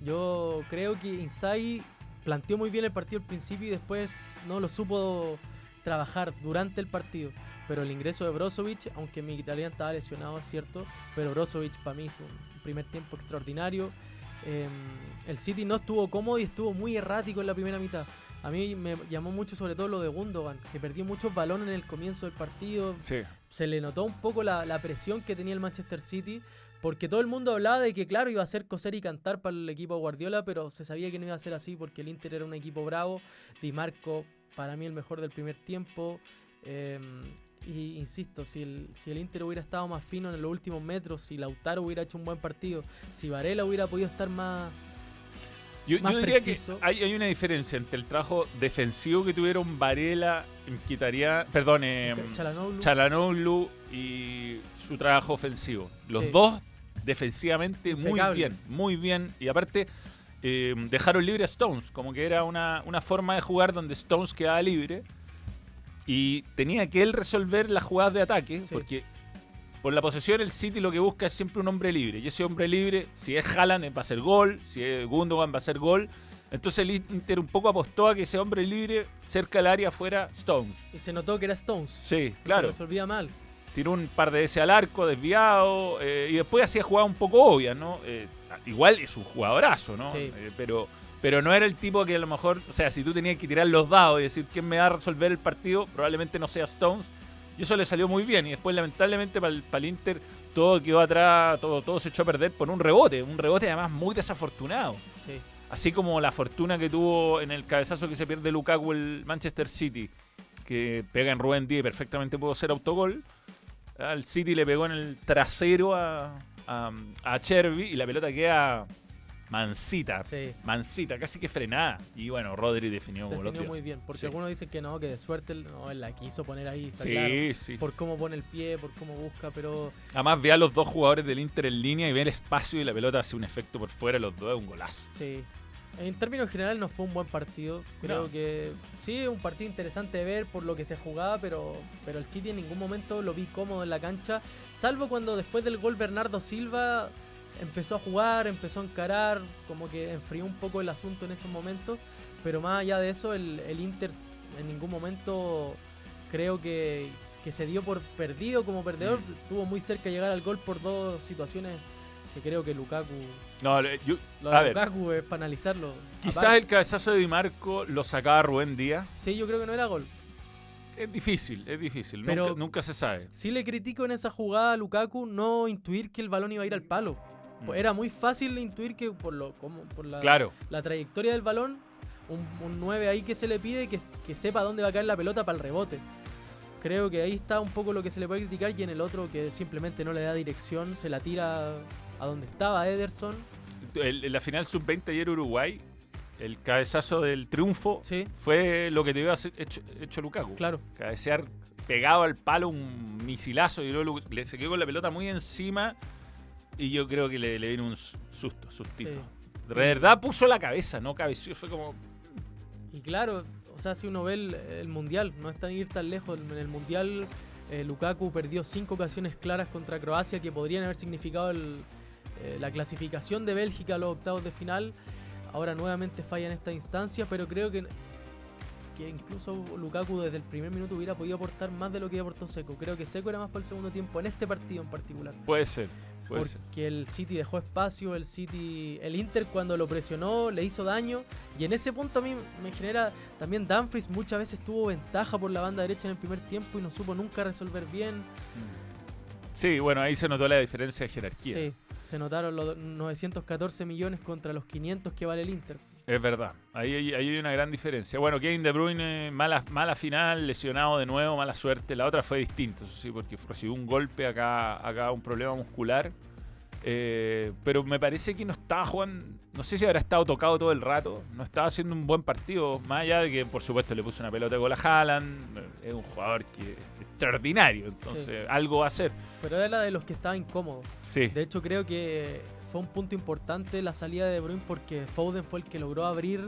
[SPEAKER 2] Yo creo que Inzaghi planteó muy bien el partido al principio y después no lo supo trabajar durante el partido. Pero el ingreso de Brozovic, aunque mi italiano estaba lesionado, es cierto, pero Brozovic para mí hizo un primer tiempo extraordinario. Eh, el City no estuvo cómodo y estuvo muy errático en la primera mitad. A mí me llamó mucho sobre todo lo de Gundogan, que perdió muchos balones en el comienzo del partido,
[SPEAKER 3] Sí.
[SPEAKER 2] se le notó un poco la, la presión que tenía el Manchester City, porque todo el mundo hablaba de que, claro, iba a ser coser y cantar para el equipo Guardiola, pero se sabía que no iba a ser así porque el Inter era un equipo bravo. Di Marco, para mí, el mejor del primer tiempo. eh, y insisto, si el, si el Inter hubiera estado más fino en los últimos metros, si Lautaro hubiera hecho un buen partido, si Varela hubiera podido estar más.
[SPEAKER 3] Yo,
[SPEAKER 2] más
[SPEAKER 3] yo diría
[SPEAKER 2] preciso.
[SPEAKER 3] que hay, hay una diferencia entre el trabajo defensivo que tuvieron Varela, Quitaría, perdón, eh,
[SPEAKER 2] Çalhanoğlu.
[SPEAKER 3] Chalanoglu y su trabajo ofensivo. Los
[SPEAKER 2] Sí.
[SPEAKER 3] dos defensivamente muy bien, muy bien. Y aparte eh, dejaron libre a Stones, como que era una, una forma de jugar donde Stones quedaba libre y tenía que él resolver las jugadas de ataque,
[SPEAKER 2] Sí.
[SPEAKER 3] porque por la posesión el City lo que busca es siempre un hombre libre. Y ese hombre libre, si es Haaland va a ser gol, si es Gundogan va a ser gol. Entonces el Inter un poco apostó a que ese hombre libre cerca del área fuera Stones.
[SPEAKER 2] Y se notó que era Stones.
[SPEAKER 3] Sí, claro.
[SPEAKER 2] Se resolvía mal.
[SPEAKER 3] Tiró un par de veces al arco, desviado, eh, y después hacía jugadas un poco obvias, ¿no? Eh, igual es un jugadorazo, ¿no?
[SPEAKER 2] Sí.
[SPEAKER 3] Eh, pero, pero no era el tipo que a lo mejor, o sea, si tú tenías que tirar los dados y decir quién me va a resolver el partido, probablemente no sea Stones. Y eso le salió muy bien. Y después, lamentablemente, para el, Inter, todo quedó atrás, todo, todo se echó a perder por un rebote. Un rebote además muy desafortunado.
[SPEAKER 2] Sí.
[SPEAKER 3] Así como la fortuna que tuvo en el cabezazo que se pierde Lukaku el Manchester City, que pega en Rubén Díaz y perfectamente pudo ser autogol. Al City le pegó en el trasero a, a, a Cherby y la pelota queda mansita,
[SPEAKER 2] Sí.
[SPEAKER 3] mansita, casi que frenada. Y bueno, Rodri definió como
[SPEAKER 2] Definió muy bien. Porque
[SPEAKER 3] Sí.
[SPEAKER 2] algunos dicen que no, que de suerte no, él la quiso poner ahí. está
[SPEAKER 3] Sí,
[SPEAKER 2] claro.
[SPEAKER 3] sí.
[SPEAKER 2] Por cómo pone el pie, por cómo busca, pero
[SPEAKER 3] Además, ve a los dos jugadores del Inter en línea y ve el espacio y la pelota hace un efecto por fuera, los dos es un golazo.
[SPEAKER 2] sí. En términos generales no fue un buen partido. Creo
[SPEAKER 3] No.
[SPEAKER 2] que sí, un partido interesante de ver por lo que se jugaba, pero, pero el City en ningún momento lo vi cómodo en la cancha. Salvo cuando después del gol Bernardo Silva empezó a jugar, empezó a encarar, como que enfrió un poco el asunto en esos momentos. Pero más allá de eso, el, el Inter en ningún momento creo que, que se dio por perdido como perdedor.
[SPEAKER 3] Mm.
[SPEAKER 2] Estuvo muy cerca de llegar al gol por dos situaciones que creo que Lukaku...
[SPEAKER 3] No, le- yo-
[SPEAKER 2] Lo
[SPEAKER 3] a
[SPEAKER 2] de
[SPEAKER 3] ver,
[SPEAKER 2] Lukaku es para analizarlo.
[SPEAKER 3] quizás
[SPEAKER 2] Aparte-
[SPEAKER 3] el cabezazo de Di Marco lo sacaba Rubén Díaz.
[SPEAKER 2] Sí, yo creo que no era gol.
[SPEAKER 3] Es difícil, es difícil.
[SPEAKER 2] Pero-
[SPEAKER 3] nunca, nunca se sabe.
[SPEAKER 2] Sí le critico en esa jugada a Lukaku no intuir que el balón iba a ir al palo.
[SPEAKER 3] Mm.
[SPEAKER 2] Era muy fácil intuir que por lo como por la,
[SPEAKER 3] Claro.
[SPEAKER 2] la trayectoria del balón, un, un 9 ahí que se le pide que, que sepa dónde va a caer la pelota para el rebote. Creo que ahí está un poco lo que se le puede criticar y en el otro que simplemente no le da dirección, se la tira a donde estaba Ederson.
[SPEAKER 3] En la final sub-20 ayer Uruguay, el cabezazo del triunfo
[SPEAKER 2] Sí,
[SPEAKER 3] fue lo que te había hecho, hecho Lukaku.
[SPEAKER 2] claro.
[SPEAKER 3] Cabecear pegado al palo un misilazo y luego Lu- le se quedó con la pelota muy encima y yo creo que le, le vino un su- susto, sustito.
[SPEAKER 2] Sí.
[SPEAKER 3] De verdad puso la cabeza, no cabeció, fue como...
[SPEAKER 2] Y claro, o sea, si uno ve el, el mundial, no está ni ir tan lejos. En el mundial, eh, Lukaku perdió cinco ocasiones claras contra Croacia que podrían haber significado el- eh, la clasificación de Bélgica a los octavos de final. Ahora nuevamente falla en esta instancia, pero creo que, que incluso Lukaku desde el primer minuto hubiera podido aportar más de lo que aportó Seco. Creo que Seco era más para el segundo tiempo, en este partido en particular.
[SPEAKER 3] Puede ser, puede ser.
[SPEAKER 2] Porque el City dejó espacio, el City, el Inter cuando lo presionó le hizo daño y en ese punto a mí me genera también Dumfries muchas veces tuvo ventaja por la banda derecha en el primer tiempo y no supo nunca resolver bien.
[SPEAKER 3] Sí, bueno, ahí se notó la diferencia de jerarquía.
[SPEAKER 2] Sí, se notaron los 914 millones contra los 500 que vale el Inter.
[SPEAKER 3] Es verdad, ahí hay, ahí hay una gran diferencia. Bueno, Kevin De Bruyne, mala, mala final, lesionado de nuevo, mala suerte. La otra fue distinta, eso sí, porque recibió un golpe acá, acá un problema muscular. Eh, pero me parece que no estaba jugando, no sé si habrá estado tocado todo el rato, no estaba haciendo un buen partido, más allá de que por supuesto le puso una pelota de gol a Haaland, eh, es un jugador que es extraordinario, entonces algo va a hacer.
[SPEAKER 2] Pero era de los que estaba incómodo.
[SPEAKER 3] Sí,
[SPEAKER 2] De hecho creo que fue un punto importante la salida de Bruyne porque Foden fue el que logró abrir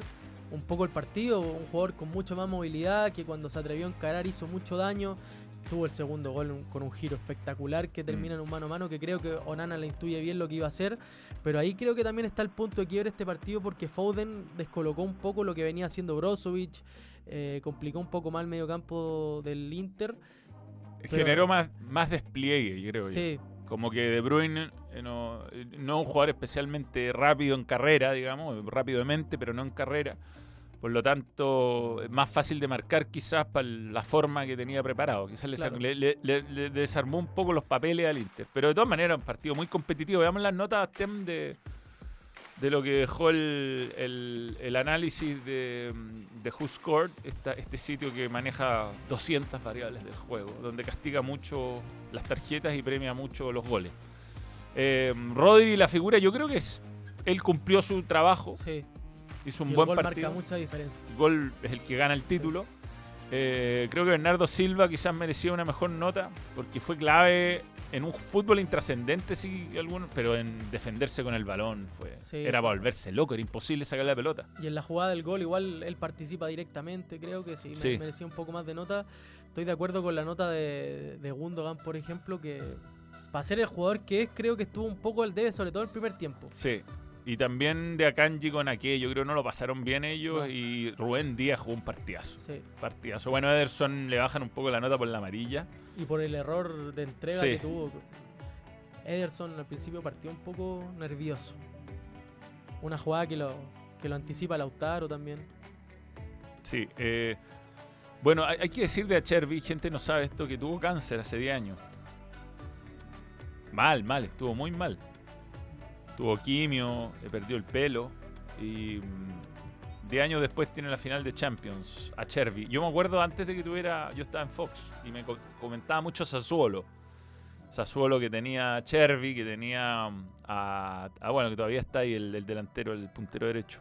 [SPEAKER 2] un poco el partido, un jugador con mucha más movilidad que cuando se atrevió a encarar hizo mucho daño. Tuvo el segundo gol con un giro espectacular que termina en un mano a mano que creo que Onana le intuye bien lo que iba a hacer. Pero ahí creo que también está el punto de quiebre este partido porque Foden descolocó un poco lo que venía haciendo Brozovic, eh, complicó un poco más el mediocampo del Inter. pero-
[SPEAKER 3] generó más, más despliegue, creo. yo.
[SPEAKER 2] Sí,
[SPEAKER 3] Como que De Bruyne eh, no, no un jugador especialmente rápido en carrera, digamos, rápido de mente, pero no en carrera. Por lo tanto, es más fácil de marcar quizás para la forma que tenía preparado. Quizás le,
[SPEAKER 2] Claro.
[SPEAKER 3] le- le- le- le desarmó un poco los papeles al Inter. Pero de todas maneras, un partido muy competitivo. Veamos las notas Tem, de, de lo que dejó el, el- el análisis de, de Who Scored, esta- este sitio que maneja 200 variables del juego, donde castiga mucho las tarjetas y premia mucho los goles. Eh, Rodri, la figura, yo creo que es, él cumplió su trabajo,
[SPEAKER 2] sí.
[SPEAKER 3] hizo
[SPEAKER 2] Y
[SPEAKER 3] un
[SPEAKER 2] el
[SPEAKER 3] buen
[SPEAKER 2] gol
[SPEAKER 3] partido.
[SPEAKER 2] marca mucha diferencia.
[SPEAKER 3] El gol es el que gana el título. Eh, creo que Bernardo Silva quizás merecía una mejor nota porque fue clave en un fútbol intrascendente, sí, algunos, pero en defenderse con el balón fue
[SPEAKER 2] Sí.
[SPEAKER 3] era para volverse loco, era imposible sacarle la pelota.
[SPEAKER 2] Y en la jugada del gol igual él participa directamente, creo que sí,
[SPEAKER 3] Sí.
[SPEAKER 2] merecía un poco más de nota. Estoy de acuerdo con la nota de, de Gundogan, por ejemplo, que para ser el jugador que es, creo que estuvo un poco al debe, sobre todo el primer tiempo.
[SPEAKER 3] Sí. Y también de Akanji con Ake, yo creo que no lo pasaron bien ellos.
[SPEAKER 2] No.
[SPEAKER 3] Y Rubén Díaz jugó un partidazo.
[SPEAKER 2] Sí.
[SPEAKER 3] Partidazo. Bueno, Ederson le bajan un poco la nota por la amarilla.
[SPEAKER 2] Y por el error de entrega
[SPEAKER 3] Sí.
[SPEAKER 2] que tuvo. Ederson al principio partió un poco nervioso. Una jugada que lo, que lo anticipa Lautaro también.
[SPEAKER 3] Sí. eh, bueno, hay, hay que decir de Achervi, gente no sabe esto, que tuvo cáncer hace 10 años. Mal, mal, estuvo muy mal. Tuvo quimio, perdió el pelo y mm, 10 años después tiene la final de Champions, Achervi. Yo me acuerdo antes de que tuviera, yo estaba en Fox y me co- comentaba mucho Sassuolo. Sassuolo que tenía a Chervi, que tenía mm, a, a- bueno, que todavía está ahí el, el delantero, el puntero derecho,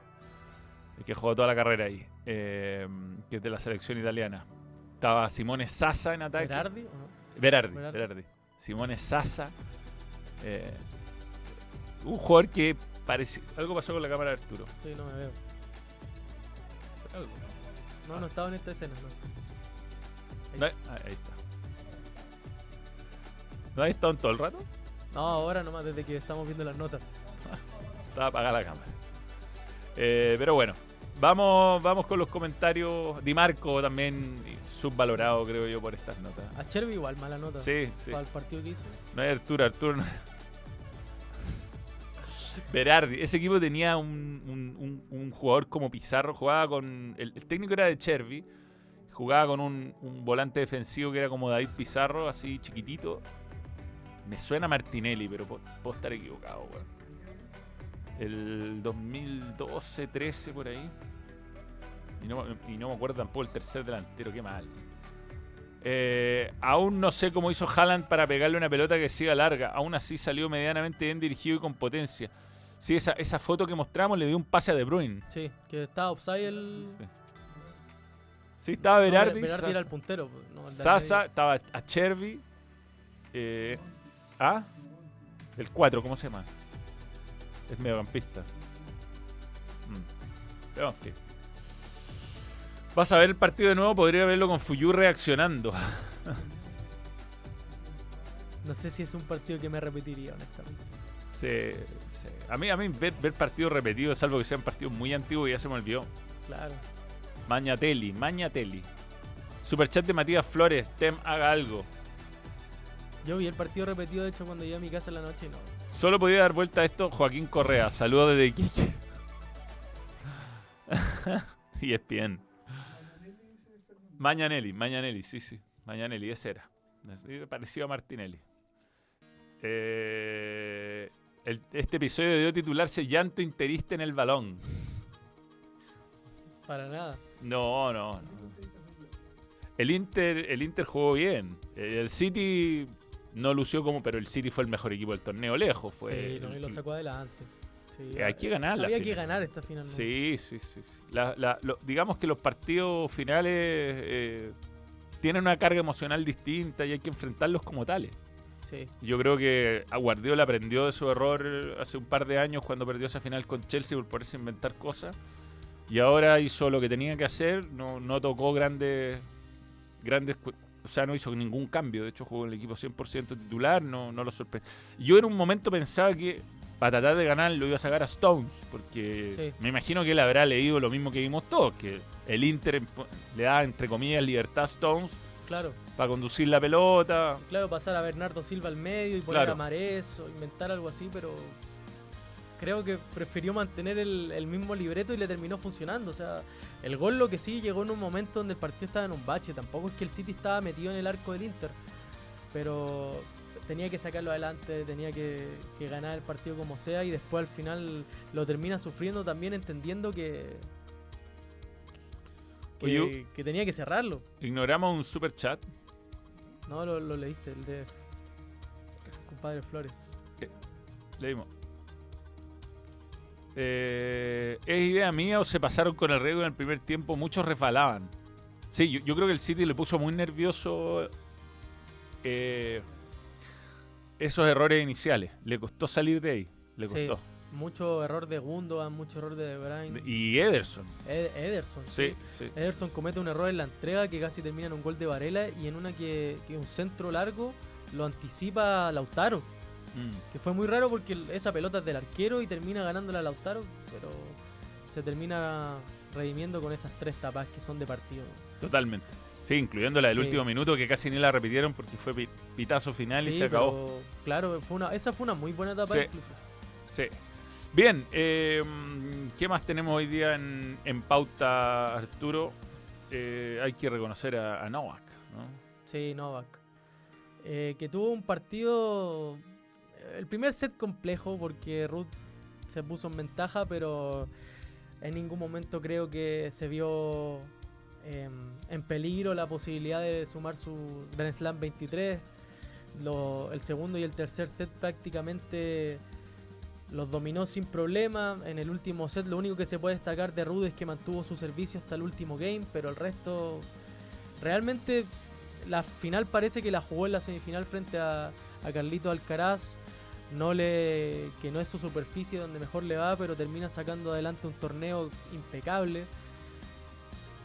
[SPEAKER 3] el que jugó toda la carrera ahí, eh, que es de la selección italiana. Estaba Simone Sasa en ataque.
[SPEAKER 2] Berardi, ¿o no?
[SPEAKER 3] Berardi,
[SPEAKER 2] Berardi.
[SPEAKER 3] Berardi. Simone Sasa. eh, un jugador que parece. Algo pasó con la cámara de Arturo.
[SPEAKER 2] Sí, no me veo.
[SPEAKER 3] Algo.
[SPEAKER 2] No, no estaba en esta escena, no.
[SPEAKER 3] No, ah, ahí está. ¿No has estado en todo el rato?
[SPEAKER 2] No, ahora nomás desde que estamos viendo las notas.
[SPEAKER 3] Estaba apagada la cámara. Eh, pero bueno, vamos, vamos con los comentarios. Di Marco también subvalorado, creo yo, por estas notas.
[SPEAKER 2] A Chervi igual, mala nota.
[SPEAKER 3] Sí, sí.
[SPEAKER 2] Para el partido que hizo.
[SPEAKER 3] No es Arturo, Arturo. no- Berardi, ese equipo tenía un, un- jugador como Pizarro, jugaba con. El, técnico era de Chervi, jugaba con un, volante defensivo que era como David Pizarro, así chiquitito. Me suena Martinelli, pero puedo estar equivocado, weón. El 2012, 13 por ahí. Y no, y no me acuerdo tampoco el tercer delantero, qué mal. Eh, aún no sé cómo hizo Haaland para pegarle una pelota que siga larga. Aún así salió medianamente bien dirigido y con potencia. Sí, esa, esa foto que mostramos le dio un pase a De Bruyne.
[SPEAKER 2] Sí, que estaba offside el.
[SPEAKER 3] Sí, Sí, estaba
[SPEAKER 2] No,
[SPEAKER 3] Berardi. Sasa,
[SPEAKER 2] era el puntero. pues, no, el
[SPEAKER 3] Sasa, estaba a Chervi. Eh, ¿Ah? El 4, ¿cómo se llama? Es mediocampista. Mm. Pero en fin. Vas a ver el partido de nuevo, podría verlo con Fuyu reaccionando.
[SPEAKER 2] No sé si es un partido que me repetiría, honestamente.
[SPEAKER 3] Sí, sí. A mí, a mí ver, ver partidos repetidos, salvo que sean partidos muy antiguos, ya se me olvidó.
[SPEAKER 2] Claro.
[SPEAKER 3] Mañatelli, Mañatelli. Superchat de Matías Flores, Tem haga algo.
[SPEAKER 2] Yo vi el partido repetido, de hecho, cuando llegué a mi casa en la noche y no.
[SPEAKER 3] Solo podía dar vuelta a esto Joaquín Correa. Saludos desde Iquique. y es bien. Mañanelli, Mañanelli, sí, sí. Mañanelli, ese era. Me pareció a Martinelli. Eh, el- este episodio debió titularse Llanto interista en el balón.
[SPEAKER 2] Para nada.
[SPEAKER 3] No, no, no. El Inter, el Inter jugó bien. El City no lució como, pero el City fue el mejor equipo del torneo lejos. Fue
[SPEAKER 2] sí, no, y lo sacó adelante. Sí,
[SPEAKER 3] Eh, hay que ganar la
[SPEAKER 2] Había que ganar esta final.
[SPEAKER 3] Sí, sí, sí. sí. La- la- lo- digamos que los partidos finales eh, tienen una carga emocional distinta y hay que enfrentarlos como tales.
[SPEAKER 2] Sí.
[SPEAKER 3] Yo creo que a Guardiola aprendió de su error hace un par de años cuando perdió esa final con Chelsea por ponerse a inventar cosas. Y ahora hizo lo que tenía que hacer, no, no tocó grandes, grandes, o sea, no hizo ningún cambio. De hecho, jugó en el equipo 100% titular, no, no lo sorprendió. Yo en un momento pensaba que para tratar de ganar lo iba a sacar a Stones, porque
[SPEAKER 2] Sí.
[SPEAKER 3] me imagino que él habrá leído lo mismo que vimos todos, que el Inter le da, entre comillas, libertad a Stones
[SPEAKER 2] Claro.
[SPEAKER 3] para conducir la pelota.
[SPEAKER 2] Claro, pasar a Bernardo Silva al medio y poner
[SPEAKER 3] Claro.
[SPEAKER 2] a Mares o inventar algo así, pero creo que prefirió mantener el, el mismo libreto y le terminó funcionando. O sea, el gol lo que sí llegó en un momento donde el partido estaba en un bache. Tampoco es que el City estaba metido en el arco del Inter, pero tenía que sacarlo adelante, tenía que, que ganar el partido como sea y después al final lo termina sufriendo también entendiendo que, que,
[SPEAKER 3] Oye,
[SPEAKER 2] que tenía que cerrarlo.
[SPEAKER 3] Ignoramos un super chat.
[SPEAKER 2] No, lo, lo leíste, el de compadre Flores.
[SPEAKER 3] Leímos. Eh, ¿Es idea mía o se pasaron con el riesgo en el primer tiempo? Muchos resbalaban. Sí, yo, yo creo que el City le puso muy nervioso eh, esos errores iniciales. Le costó salir de ahí. Le
[SPEAKER 2] Sí.
[SPEAKER 3] costó.
[SPEAKER 2] Mucho error de Gundogan, mucho error de De Bruyne.
[SPEAKER 3] Y Ederson.
[SPEAKER 2] Ed- Ederson, sí. Ederson comete un error en la entrega que casi termina en un gol de Varela y en una que, que un centro largo lo anticipa Lautaro.
[SPEAKER 3] Mm.
[SPEAKER 2] Que fue muy raro porque esa pelota es del arquero y termina ganándola Lautaro, pero se termina redimiendo con esas tres tapas que son de partido.
[SPEAKER 3] Totalmente. Sí, incluyendo la del
[SPEAKER 2] Sí.
[SPEAKER 3] último minuto que casi ni la repitieron porque fue pi- pitazo final y se acabó.
[SPEAKER 2] pero, claro, fue una, esa fue una muy buena etapa
[SPEAKER 3] Sí.
[SPEAKER 2] incluso.
[SPEAKER 3] Sí. Bien, eh, ¿qué más tenemos hoy día en, en pauta, Arturo? Eh, hay que reconocer a, a Novak, ¿no?
[SPEAKER 2] Sí, Novak. Eh, que tuvo un partido. El primer set complejo porque Ruth se puso en ventaja, pero en ningún momento creo que se vio em, en peligro la posibilidad de sumar su Grand Slam 23. Lo- el segundo y el tercer set prácticamente los dominó sin problema. En el último set lo único que se puede destacar de Ruth es que mantuvo su servicio hasta el último game, pero el resto realmente la final parece que la jugó en la semifinal frente a, a Carlito Alcaraz. No le, que no es su superficie donde mejor le va, pero termina sacando adelante un torneo impecable.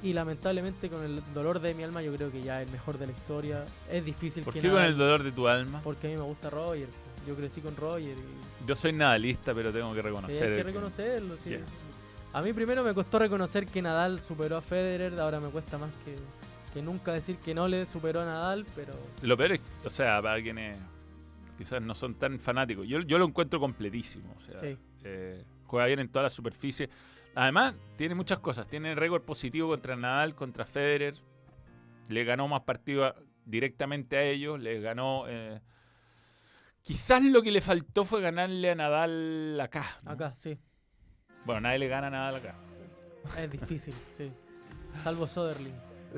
[SPEAKER 2] Y lamentablemente con el dolor de mi alma yo creo que ya es el mejor de la historia. Es difícil
[SPEAKER 3] ¿Por
[SPEAKER 2] que
[SPEAKER 3] qué con el dolor de tu alma?
[SPEAKER 2] Porque a mí me gusta Roger. Yo crecí con Roger y
[SPEAKER 3] Yo soy nadalista, pero tengo que
[SPEAKER 2] sí,
[SPEAKER 3] reconocer.
[SPEAKER 2] hay que reconocerlo. sí.
[SPEAKER 3] Yeah.
[SPEAKER 2] A mí primero me costó reconocer que Nadal superó a Federer, ahora me cuesta más que, que nunca decir que no le superó a Nadal, pero
[SPEAKER 3] Lo peor es, o sea, para quienes quizás no son tan fanáticos, yo, yo lo encuentro completísimo. O sea,
[SPEAKER 2] Sí.
[SPEAKER 3] eh, juega bien en toda la superficie. Además, tiene muchas cosas. Tiene récord positivo contra Nadal, contra Federer. Le ganó más partidos directamente a ellos. Le ganó. eh, quizás lo que le faltó fue ganarle a Nadal acá. ¿no?
[SPEAKER 2] acá sí,
[SPEAKER 3] Bueno, nadie le gana a Nadal acá.
[SPEAKER 2] es difícil, sí. Salvo Soderling.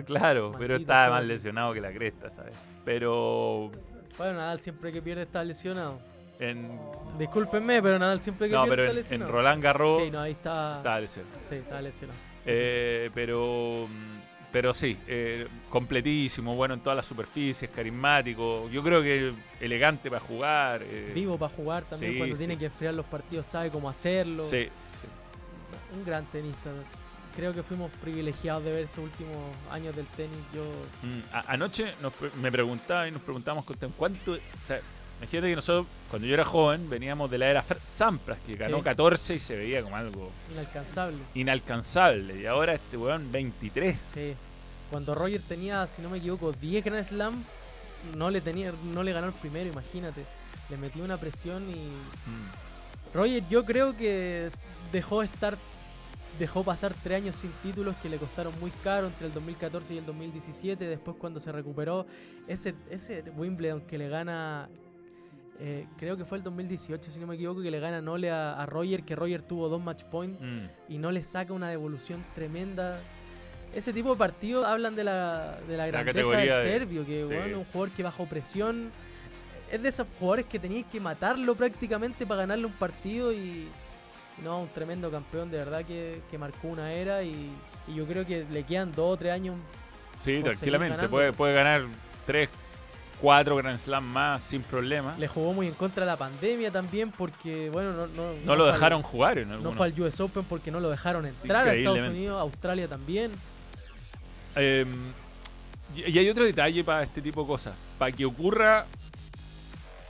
[SPEAKER 3] Claro, pero está más lesionado que la cresta, ¿sabes? Pero
[SPEAKER 2] Bueno, Nadal siempre que pierde está lesionado.
[SPEAKER 3] En.
[SPEAKER 2] Discúlpenme, pero Nadal siempre que
[SPEAKER 3] No, pero en. Roland Garros
[SPEAKER 2] Sí, no, ahí está.
[SPEAKER 3] está lesionado.
[SPEAKER 2] Sí, está lesionado.
[SPEAKER 3] Eh, pero, pero sí, eh, completísimo, bueno en todas las superficies, carismático. Yo creo que elegante para jugar. eh,
[SPEAKER 2] Vivo para jugar también
[SPEAKER 3] sí,
[SPEAKER 2] cuando
[SPEAKER 3] sí.
[SPEAKER 2] tiene que enfriar los partidos, sabe cómo hacerlo.
[SPEAKER 3] sí, sí.
[SPEAKER 2] Un gran tenista. Creo que fuimos privilegiados de ver estos últimos años del tenis. Yo
[SPEAKER 3] Mm, anoche nos me preguntaba y nos preguntamos ¿cuánto? O sea, imagínate que nosotros, cuando yo era joven, veníamos de la era Sampras, que ganó
[SPEAKER 2] Sí.
[SPEAKER 3] 14 y se veía como algo
[SPEAKER 2] inalcanzable.
[SPEAKER 3] inalcanzable. Y ahora este weón 23.
[SPEAKER 2] Sí. Cuando Roger tenía, si no me equivoco, 10 Grand Slam, no le tenía, no le ganó el primero, imagínate. Le metió una presión y.
[SPEAKER 3] Mm,
[SPEAKER 2] Roger, yo creo que dejó estar. Dejó pasar tres años sin títulos que le costaron muy caro entre el 2014 y el 2017. Después, cuando se recuperó, ese, ese Wimbledon que le gana. Eh, creo que fue el 2018, si no me equivoco, que le gana Nole a, a Roger, que Roger tuvo dos match points
[SPEAKER 3] mm.
[SPEAKER 2] y no le saca una devolución tremenda. Ese tipo de partidos hablan de la, de la grandeza del
[SPEAKER 3] de-
[SPEAKER 2] serbio, que
[SPEAKER 3] sí,
[SPEAKER 2] bueno, es un jugador que bajo presión es de esos jugadores que tenías que matarlo prácticamente para ganarle un partido y no, un tremendo campeón de verdad que, que marcó una era y, y yo creo que le quedan dos o tres años.
[SPEAKER 3] Sí, tranquilamente. Puede, puede ganar 3, 4 Grand Slam más sin problema.
[SPEAKER 2] Le jugó muy en contra de la pandemia también porque, bueno, no, no,
[SPEAKER 3] No lo
[SPEAKER 2] al-
[SPEAKER 3] dejaron jugar en
[SPEAKER 2] No
[SPEAKER 3] algunos.
[SPEAKER 2] fue al US Open porque no lo dejaron entrar a Estados. Unidos, Australia también.
[SPEAKER 3] Eh, y y hay otro detalle para este tipo de cosas. Para que ocurra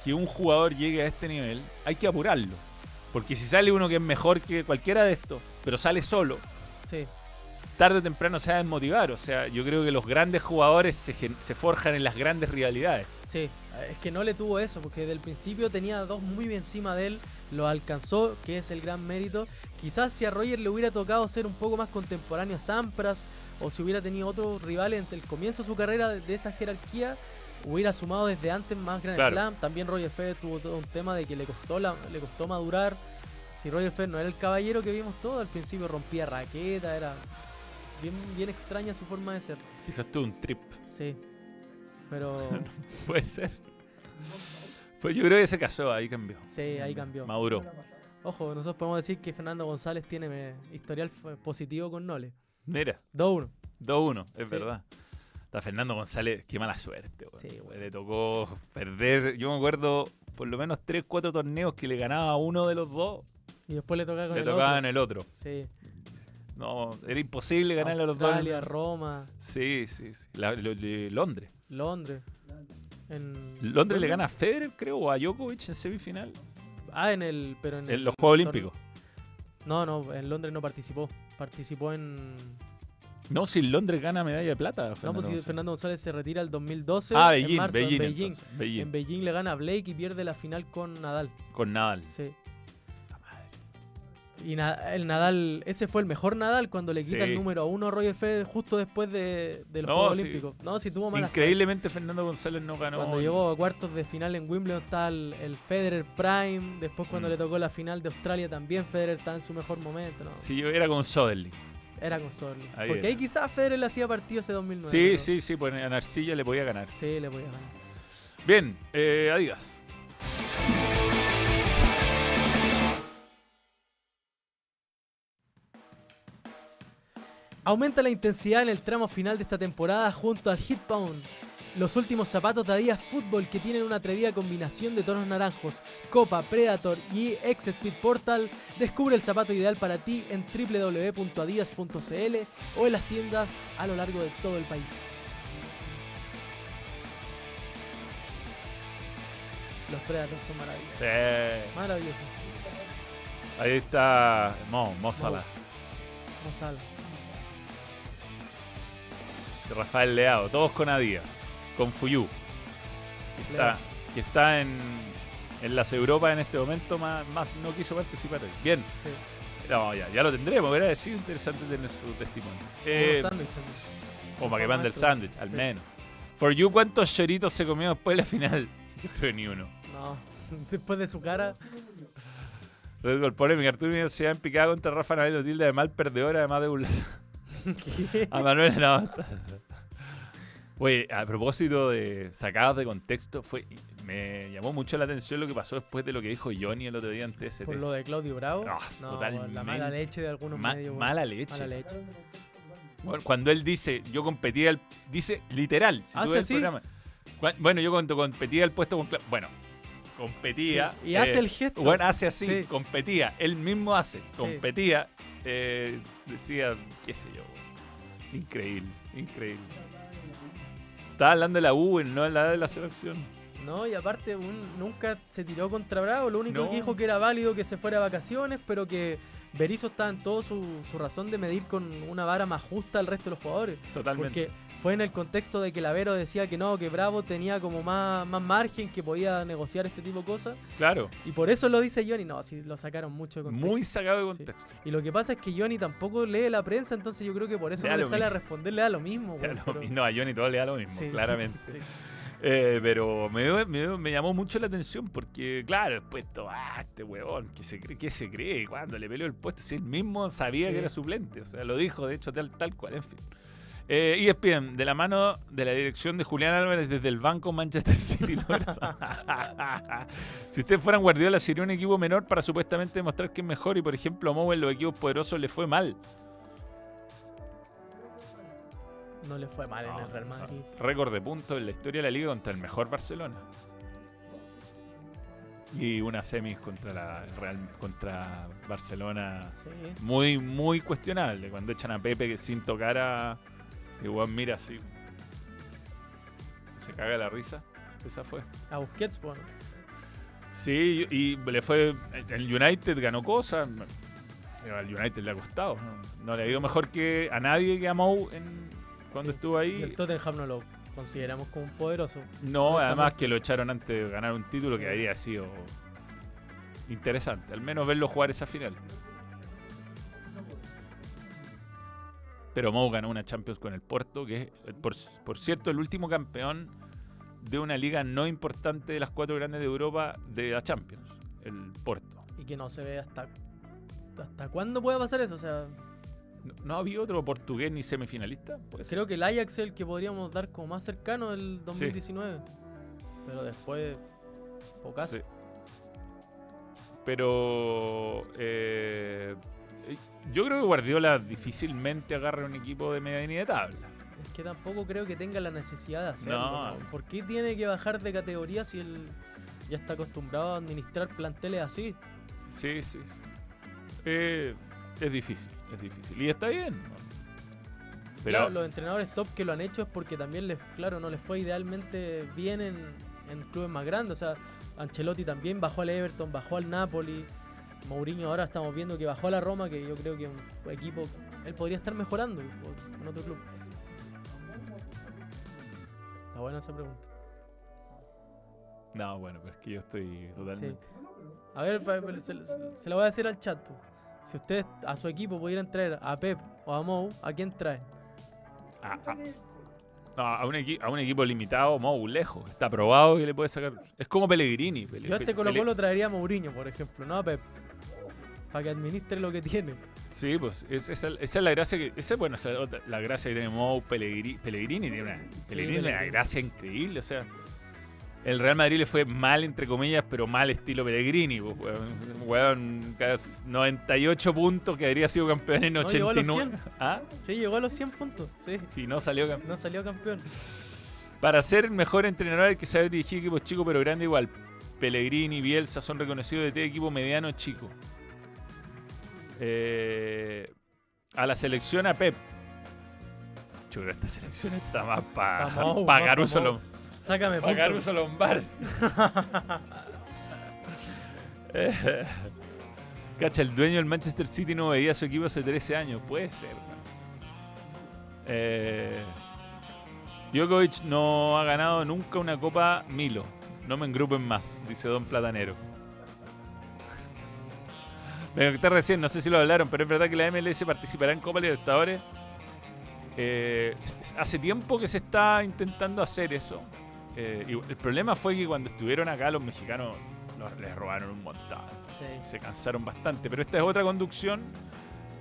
[SPEAKER 3] que un jugador llegue a este nivel, hay que apurarlo. Porque si sale uno que es mejor que cualquiera de estos, pero sale solo,
[SPEAKER 2] Sí,
[SPEAKER 3] tarde o temprano se va a desmotivar. O sea, yo creo que los grandes jugadores se, se forjan en las grandes rivalidades.
[SPEAKER 2] Sí, es que no le tuvo eso, porque desde el principio tenía dos muy bien encima de él, lo alcanzó, que es el gran mérito. Quizás si a Roger le hubiera tocado ser un poco más contemporáneo a Sampras, o si hubiera tenido otros rivales entre el comienzo de su carrera de, de esa jerarquía, hubiera sumado desde antes más Grand
[SPEAKER 3] Claro.
[SPEAKER 2] Slam. También Roger Federer tuvo todo un tema de que le costó, la, le costó madurar. Si Roger Federer no era el caballero que vimos todo, al principio rompía raqueta, era bien, bien extraña su forma de ser.
[SPEAKER 3] Quizás tuvo un trip.
[SPEAKER 2] Sí, pero
[SPEAKER 3] Puede ser. Pues yo creo que se casó, ahí cambió.
[SPEAKER 2] sí, ahí cambió.
[SPEAKER 3] Maduró.
[SPEAKER 2] Ojo, nosotros podemos decir que Fernando González tiene eh, historial positivo con Nole.
[SPEAKER 3] Mira,
[SPEAKER 2] 2-1.
[SPEAKER 3] 2-1, es
[SPEAKER 2] Sí.
[SPEAKER 3] verdad. Está Fernando González, qué mala suerte. weón.
[SPEAKER 2] Sí, weón.
[SPEAKER 3] Le tocó perder. Yo me acuerdo por lo menos 3, 4 torneos que le ganaba uno de los dos.
[SPEAKER 2] Y después le toca con
[SPEAKER 3] Le
[SPEAKER 2] el
[SPEAKER 3] tocaba
[SPEAKER 2] otro.
[SPEAKER 3] en el otro.
[SPEAKER 2] Sí.
[SPEAKER 3] No, era imposible ganarle a los dos.
[SPEAKER 2] Australia, Roma,
[SPEAKER 3] Sí, sí, sí. La- lo- de Londres.
[SPEAKER 2] Londres. En
[SPEAKER 3] Londres le gana a Federer, creo, o a Djokovic en semifinal.
[SPEAKER 2] Ah, en el. Pero en,
[SPEAKER 3] En
[SPEAKER 2] el
[SPEAKER 3] los Juegos. Olímpicos.
[SPEAKER 2] No, no, en Londres no participó. Participó en.
[SPEAKER 3] No, si Londres gana medalla de plata.
[SPEAKER 2] No,
[SPEAKER 3] Fernando
[SPEAKER 2] pues si
[SPEAKER 3] González.
[SPEAKER 2] Fernando González se retira el 2012.
[SPEAKER 3] Ah,
[SPEAKER 2] en
[SPEAKER 3] Beijing,
[SPEAKER 2] marzo, en
[SPEAKER 3] Beijing,
[SPEAKER 2] Beijing.
[SPEAKER 3] entonces, Beijing.
[SPEAKER 2] En Beijing le gana a Blake y pierde la final con Nadal.
[SPEAKER 3] Con Nadal.
[SPEAKER 2] Sí. Y Na- el Nadal, ese fue el mejor Nadal cuando le quita
[SPEAKER 3] Sí.
[SPEAKER 2] el número uno a Roger Federer justo después de, de los
[SPEAKER 3] No,
[SPEAKER 2] Juegos
[SPEAKER 3] sí.
[SPEAKER 2] Olímpicos. No, si tuvo mala suerte.
[SPEAKER 3] Increíblemente Fernando González no ganó.
[SPEAKER 2] Cuando llegó a cuartos de final en Wimbledon estaba el, el Federer Prime. Después cuando
[SPEAKER 3] Mm.
[SPEAKER 2] le tocó la final de Australia también Federer estaba en su mejor momento. ¿no?
[SPEAKER 3] Sí, era con Soderling.
[SPEAKER 2] Era con Sorli.
[SPEAKER 3] Ahí
[SPEAKER 2] Porque
[SPEAKER 3] era.
[SPEAKER 2] ahí quizás Federer le hacía partido ese 2009.
[SPEAKER 3] Sí,
[SPEAKER 2] ¿no?
[SPEAKER 3] sí, sí, pues en Arcilla le podía ganar.
[SPEAKER 2] Sí, le podía ganar.
[SPEAKER 3] Bien, eh, Adidas.
[SPEAKER 2] Aumenta la intensidad en el tramo final de esta temporada junto al Hit Pound. Los últimos zapatos de Adidas Football que tienen una atrevida combinación de tonos naranjos, Copa, Predator y X Speed Portal. Descubre el zapato ideal para ti en www.adidas.cl o en las tiendas a lo largo de todo el país. Los Predators son maravillosos.
[SPEAKER 3] Sí.
[SPEAKER 2] Maravillosos.
[SPEAKER 3] Ahí está Mo, Mo de Rafael Leao, todos con Adidas, con Fuyu, que está,
[SPEAKER 2] Leao.
[SPEAKER 3] que está en, en las Europas en este momento, más, más no quiso participar. Bien,
[SPEAKER 2] Sí.
[SPEAKER 3] no, ya, ya lo tendremos, hubiera sido interesante tener su testimonio. Eh, o para que mande el sándwich, al
[SPEAKER 2] Sí.
[SPEAKER 3] menos. For You, ¿cuántos choritos se comió después de la final? Yo creo que ni uno.
[SPEAKER 2] No, después de su cara.
[SPEAKER 3] Red Bull polémica. Arturo Universidad en picada contra Rafa Nadal lo tilda de mal perdedor, además de burlar
[SPEAKER 2] ¿qué?
[SPEAKER 3] a Manuel no. Oye, a propósito de sacados de contexto, fue me llamó mucho la atención lo que pasó después de lo que dijo Johnny el otro día ante ese
[SPEAKER 2] Por lo de Claudio Bravo.
[SPEAKER 3] Ah,
[SPEAKER 2] no,
[SPEAKER 3] totalmente.
[SPEAKER 2] la mala leche de algunos
[SPEAKER 3] Ma-
[SPEAKER 2] medios. bueno.
[SPEAKER 3] mala leche.
[SPEAKER 2] Mala leche.
[SPEAKER 3] Bueno, cuando él dice, yo competía, el, dice literal. Si
[SPEAKER 2] ¿Hace
[SPEAKER 3] tú ves el programa. Bueno, yo cuando competía el puesto con Cla- Bueno, competía.
[SPEAKER 2] Sí, y hace el gesto.
[SPEAKER 3] Bueno, hace así,
[SPEAKER 2] Sí.
[SPEAKER 3] competía. Él mismo hace, competía. eh, decía, qué sé yo. Increíble, increíble. Estaba hablando de la U, no la de la selección.
[SPEAKER 2] No, y aparte un- nunca se tiró contra Bravo. Lo único
[SPEAKER 3] No.
[SPEAKER 2] que dijo que era válido que se fuera a vacaciones, pero que Berizzo estaba en todo su, su razón de medir con una vara más justa al resto de los jugadores.
[SPEAKER 3] Totalmente.
[SPEAKER 2] Porque fue en el contexto de que Lavero decía que no, que Bravo tenía como más, más margen, que podía negociar este tipo de cosas.
[SPEAKER 3] Claro,
[SPEAKER 2] Y por eso lo dice Johnny. No, si lo sacaron mucho de contexto.
[SPEAKER 3] muy sacado de
[SPEAKER 2] Sí.
[SPEAKER 3] contexto.
[SPEAKER 2] Y lo que pasa es que Johnny tampoco lee la prensa, entonces yo creo que por eso no le sale a responder, le da lo mismo.
[SPEAKER 3] Ya
[SPEAKER 2] weón,
[SPEAKER 3] lo-
[SPEAKER 2] pero-
[SPEAKER 3] y no, a Johnny todo le da lo mismo,
[SPEAKER 2] Sí,
[SPEAKER 3] claramente.
[SPEAKER 2] sí.
[SPEAKER 3] Eh, pero me, me, me llamó mucho la atención porque, claro, después todo, ah, este huevón, ¿qué se cree? ¿Qué se cree? Cuando le peleó el puesto, si él mismo sabía
[SPEAKER 2] Sí.
[SPEAKER 3] que era suplente, o sea, lo dijo, de hecho, tal, tal cual, en fin. Eh, ESPN, de la mano de la dirección de Julián Álvarez desde el banco Manchester City. si ustedes fueran Guardiola, sería un equipo menor para supuestamente demostrar que es mejor y, por ejemplo, a Mou en los equipos poderosos le fue mal.
[SPEAKER 2] No le fue mal en
[SPEAKER 3] No,
[SPEAKER 2] el Real Madrid.
[SPEAKER 3] Récord de puntos en la historia de la liga contra el mejor Barcelona. Y una semis contra la Real contra Barcelona
[SPEAKER 2] Sí.
[SPEAKER 3] muy muy cuestionable cuando echan a Pepe sin tocar a igual mira así se caga la risa esa fue
[SPEAKER 2] A Busquets, bueno.
[SPEAKER 3] sí y le fue el United ganó cosas al United le ha costado no, No le ha ido mejor que a nadie que a Mou en, cuando
[SPEAKER 2] Sí.
[SPEAKER 3] estuvo
[SPEAKER 2] Y el
[SPEAKER 3] ahí
[SPEAKER 2] Tottenham no lo consideramos como un poderoso.
[SPEAKER 3] No, además que lo echaron antes de ganar un título que habría sido interesante, al menos verlo jugar esa final. Pero Mou ganó una Champions con el Porto, que es, por, por cierto, el último campeón de una liga no importante de las cuatro grandes de Europa de la Champions, el Porto.
[SPEAKER 2] Y que no se ve hasta. ¿Hasta cuándo puede pasar eso? O sea,
[SPEAKER 3] ¿No, no había otro portugués ni semifinalista? Ser.
[SPEAKER 2] creo que el Ajax es el que podríamos dar como más cercano el 2019. Pero después. Pocas.
[SPEAKER 3] Sí. Pero eh, eh, yo creo que Guardiola difícilmente agarra un equipo de medianía de tabla.
[SPEAKER 2] Es que tampoco creo que tenga la necesidad de hacerlo.
[SPEAKER 3] No.
[SPEAKER 2] ¿no? ¿Por qué tiene que bajar de categoría si él ya está acostumbrado a administrar planteles así?
[SPEAKER 3] Sí, sí. sí. Eh, es difícil, es difícil. Y está bien. Pero
[SPEAKER 2] Claro, los entrenadores top que lo han hecho es porque también les, claro, no les fue idealmente bien en, en clubes más grandes. O sea, Ancelotti también bajó al Everton, bajó al Napoli. Mourinho ahora estamos viendo que bajó a la Roma, que yo creo que un equipo, él podría estar mejorando en otro club. Está buena esa pregunta.
[SPEAKER 3] no, bueno, pues es que yo estoy totalmente.
[SPEAKER 2] A ver, se, se- la voy a decir al chat. po. Si ustedes a su equipo pudieran traer a Pep o a Mou, ¿a quién traen?
[SPEAKER 3] A, a- no, a un, a un equipo limitado, Mou, lejos. Está probado que le puede sacar. Es como Pellegrini. Pele-
[SPEAKER 2] Yo a este Colo Colo traería a Mourinho, por ejemplo, no a Pep. Para que administre lo que tiene.
[SPEAKER 3] Sí, pues es- esa, esa es la gracia que. Esa es bueno, esa la gracia que tiene Mou Pellegrini. Pellegrini tiene una, Pellegrini tiene una gracia increíble. O sea, el Real Madrid le fue mal, entre comillas, pero mal estilo Pellegrini. Pues, weón. Weón, casi 98 puntos que habría sido campeón en
[SPEAKER 2] No, llegó a los
[SPEAKER 3] 89. ¿Ah?
[SPEAKER 2] Sí, llegó a los 100 puntos. Sí,
[SPEAKER 3] Y no salió campeón.
[SPEAKER 2] no salió campeón.
[SPEAKER 3] Para ser mejor entrenador hay que saber dirigir equipos chicos pero grandes igual. Pellegrini, Bielsa son reconocidos de equipo mediano chico. Eh, a la selección a Pep. Chulo, esta selección está más para pa. Lom-
[SPEAKER 2] Sácame
[SPEAKER 3] pa' Lombardi. Eh, Cacha, el dueño del Manchester City no veía a su equipo hace 13 años. Puede ser. Eh, Djokovic no ha ganado nunca una Copa Milo. No me engrupen más, dice Don Platanero. Me conecté recién, no sé si lo hablaron, pero es verdad que la MLS participará en Copa Libertadores. Eh, hace tiempo que se está intentando hacer eso. Eh, y el problema fue que cuando estuvieron acá los mexicanos los- les robaron un montón.
[SPEAKER 2] Sí.
[SPEAKER 3] Se cansaron bastante. Pero esta es otra conducción.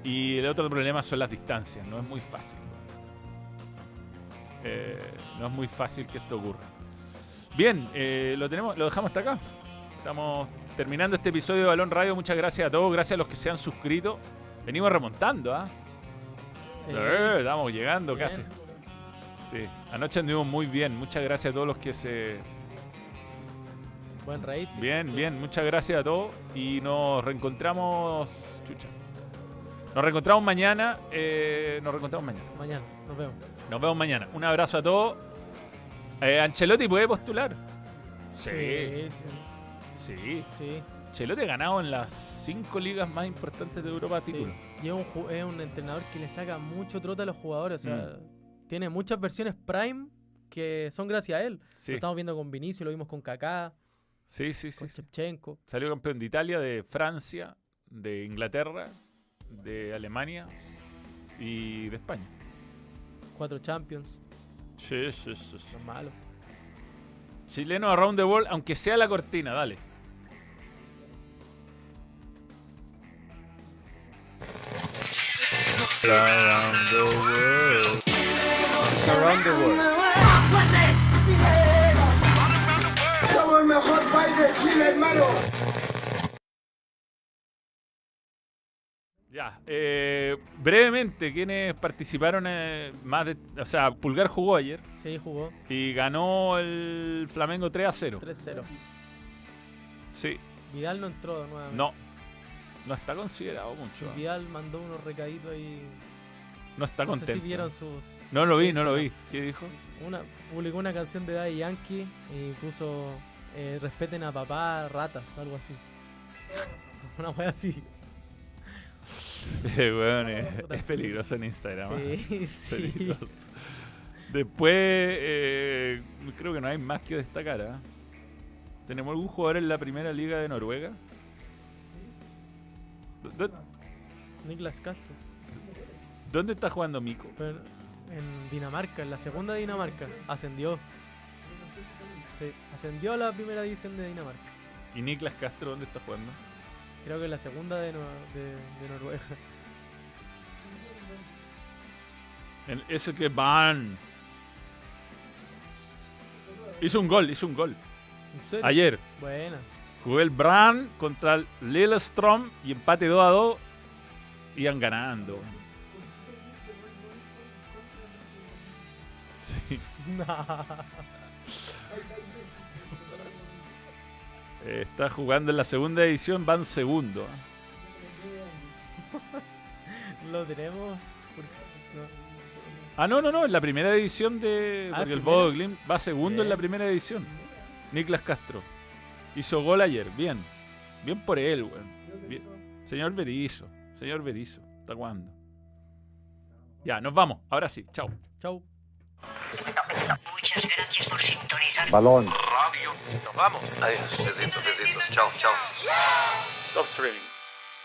[SPEAKER 3] Y el otro problema son las distancias. No es muy fácil. Eh, no es muy fácil que esto ocurra. Bien, lo tenemos, lo dejamos hasta acá. Estamos terminando este episodio de Balón Radio. Muchas gracias a todos. Gracias a los que se han suscrito. Venimos remontando, ¿ah?
[SPEAKER 2] Sí.
[SPEAKER 3] Eh, estamos llegando
[SPEAKER 2] Bien.
[SPEAKER 3] casi. Sí, anoche anduvimos muy bien. Muchas gracias a todos los que se.
[SPEAKER 2] Buen rating.
[SPEAKER 3] Bien,
[SPEAKER 2] Sí.
[SPEAKER 3] bien. Muchas gracias a todos. Y nos reencontramos. Chucha. Nos reencontramos mañana. eh, nos reencontramos mañana.
[SPEAKER 2] Mañana, nos vemos.
[SPEAKER 3] Nos vemos mañana. Un abrazo a todos. Eh, Ancelotti puede postular. Sí,
[SPEAKER 2] sí.
[SPEAKER 3] sí.
[SPEAKER 2] Sí.
[SPEAKER 3] Ancelotti ha ganado en las cinco ligas más importantes de Europa.
[SPEAKER 2] Sí.
[SPEAKER 3] título.
[SPEAKER 2] Y es un, es un entrenador que le saca mucho trote a los jugadores. O sea,
[SPEAKER 3] Mm.
[SPEAKER 2] tiene muchas versiones Prime que son gracias a él.
[SPEAKER 3] Sí,
[SPEAKER 2] Lo estamos viendo con Vinicio, lo vimos con Kaká,
[SPEAKER 3] sí, sí. sí,
[SPEAKER 2] con
[SPEAKER 3] sí.
[SPEAKER 2] Shevchenko.
[SPEAKER 3] Salió campeón de Italia, de Francia, de Inglaterra, de Alemania y de España.
[SPEAKER 2] Cuatro Champions.
[SPEAKER 3] Sí, sí, sí, sí.
[SPEAKER 2] No es malo.
[SPEAKER 3] Chileno Around the World, aunque sea la cortina, dale. Around the World. Ya, eh, brevemente, ¿quiénes participaron eh, más de... O sea, Pulgar jugó ayer
[SPEAKER 2] Sí, jugó
[SPEAKER 3] y ganó el Flamengo 3 a 0.
[SPEAKER 2] 3-0.
[SPEAKER 3] Sí,
[SPEAKER 2] Vidal no entró nuevamente.
[SPEAKER 3] no. No está considerado mucho. ¿eh?
[SPEAKER 2] Vidal mandó unos recaditos ahí.
[SPEAKER 3] No está
[SPEAKER 2] No sé
[SPEAKER 3] contento.
[SPEAKER 2] si vieron sus.
[SPEAKER 3] No lo vi, no lo vi. ¿Qué dijo?
[SPEAKER 2] Una, publicó una canción de Daddy Yankee y puso eh, respeten a papá, ratas, algo así. Una wea así.
[SPEAKER 3] Eh, eh, es peligroso en Instagram. ¿eh?
[SPEAKER 2] Sí, sí.
[SPEAKER 3] Peligroso. Después, eh, creo que no hay más que destacar. ¿ah? ¿Tenemos algún jugador en la primera liga de Noruega? ¿Dó- dó-
[SPEAKER 2] Niklas Castro.
[SPEAKER 3] ¿Dónde está jugando Mico?
[SPEAKER 2] Pero en Dinamarca, en la segunda de Dinamarca, ascendió. Sí, ascendió a la primera división de Dinamarca.
[SPEAKER 3] ¿Y Niklas Castro dónde está jugando?
[SPEAKER 2] Creo que en la segunda de, Nor- de, de Noruega.
[SPEAKER 3] En ese que van. Hizo un gol, hizo un gol.
[SPEAKER 2] ¿En serio?
[SPEAKER 3] Ayer
[SPEAKER 2] Buena.
[SPEAKER 3] Jugué el Brand contra el Lillestrøm y empate 2 a 2. Iban ganando. Sí. Está jugando en la segunda edición, van segundo.
[SPEAKER 2] Lo tenemos.
[SPEAKER 3] Ah, no, no, no, en la primera edición de.
[SPEAKER 2] Ah,
[SPEAKER 3] Porque el. Bodo Glimt va segundo en la primera edición. Niklas Castro. Hizo gol ayer. Bien. Bien por él, weón. Bien. Señor Berizo. Señor Berizo. ¿Hasta cuándo? Ya, nos vamos. Ahora sí. Chao.
[SPEAKER 2] Chau.
[SPEAKER 7] Muchas gracias por sintonizar.
[SPEAKER 1] Balón.
[SPEAKER 4] Nos vamos. Adiós. Besitos, besitos. Chao, chao.
[SPEAKER 3] Stop streaming.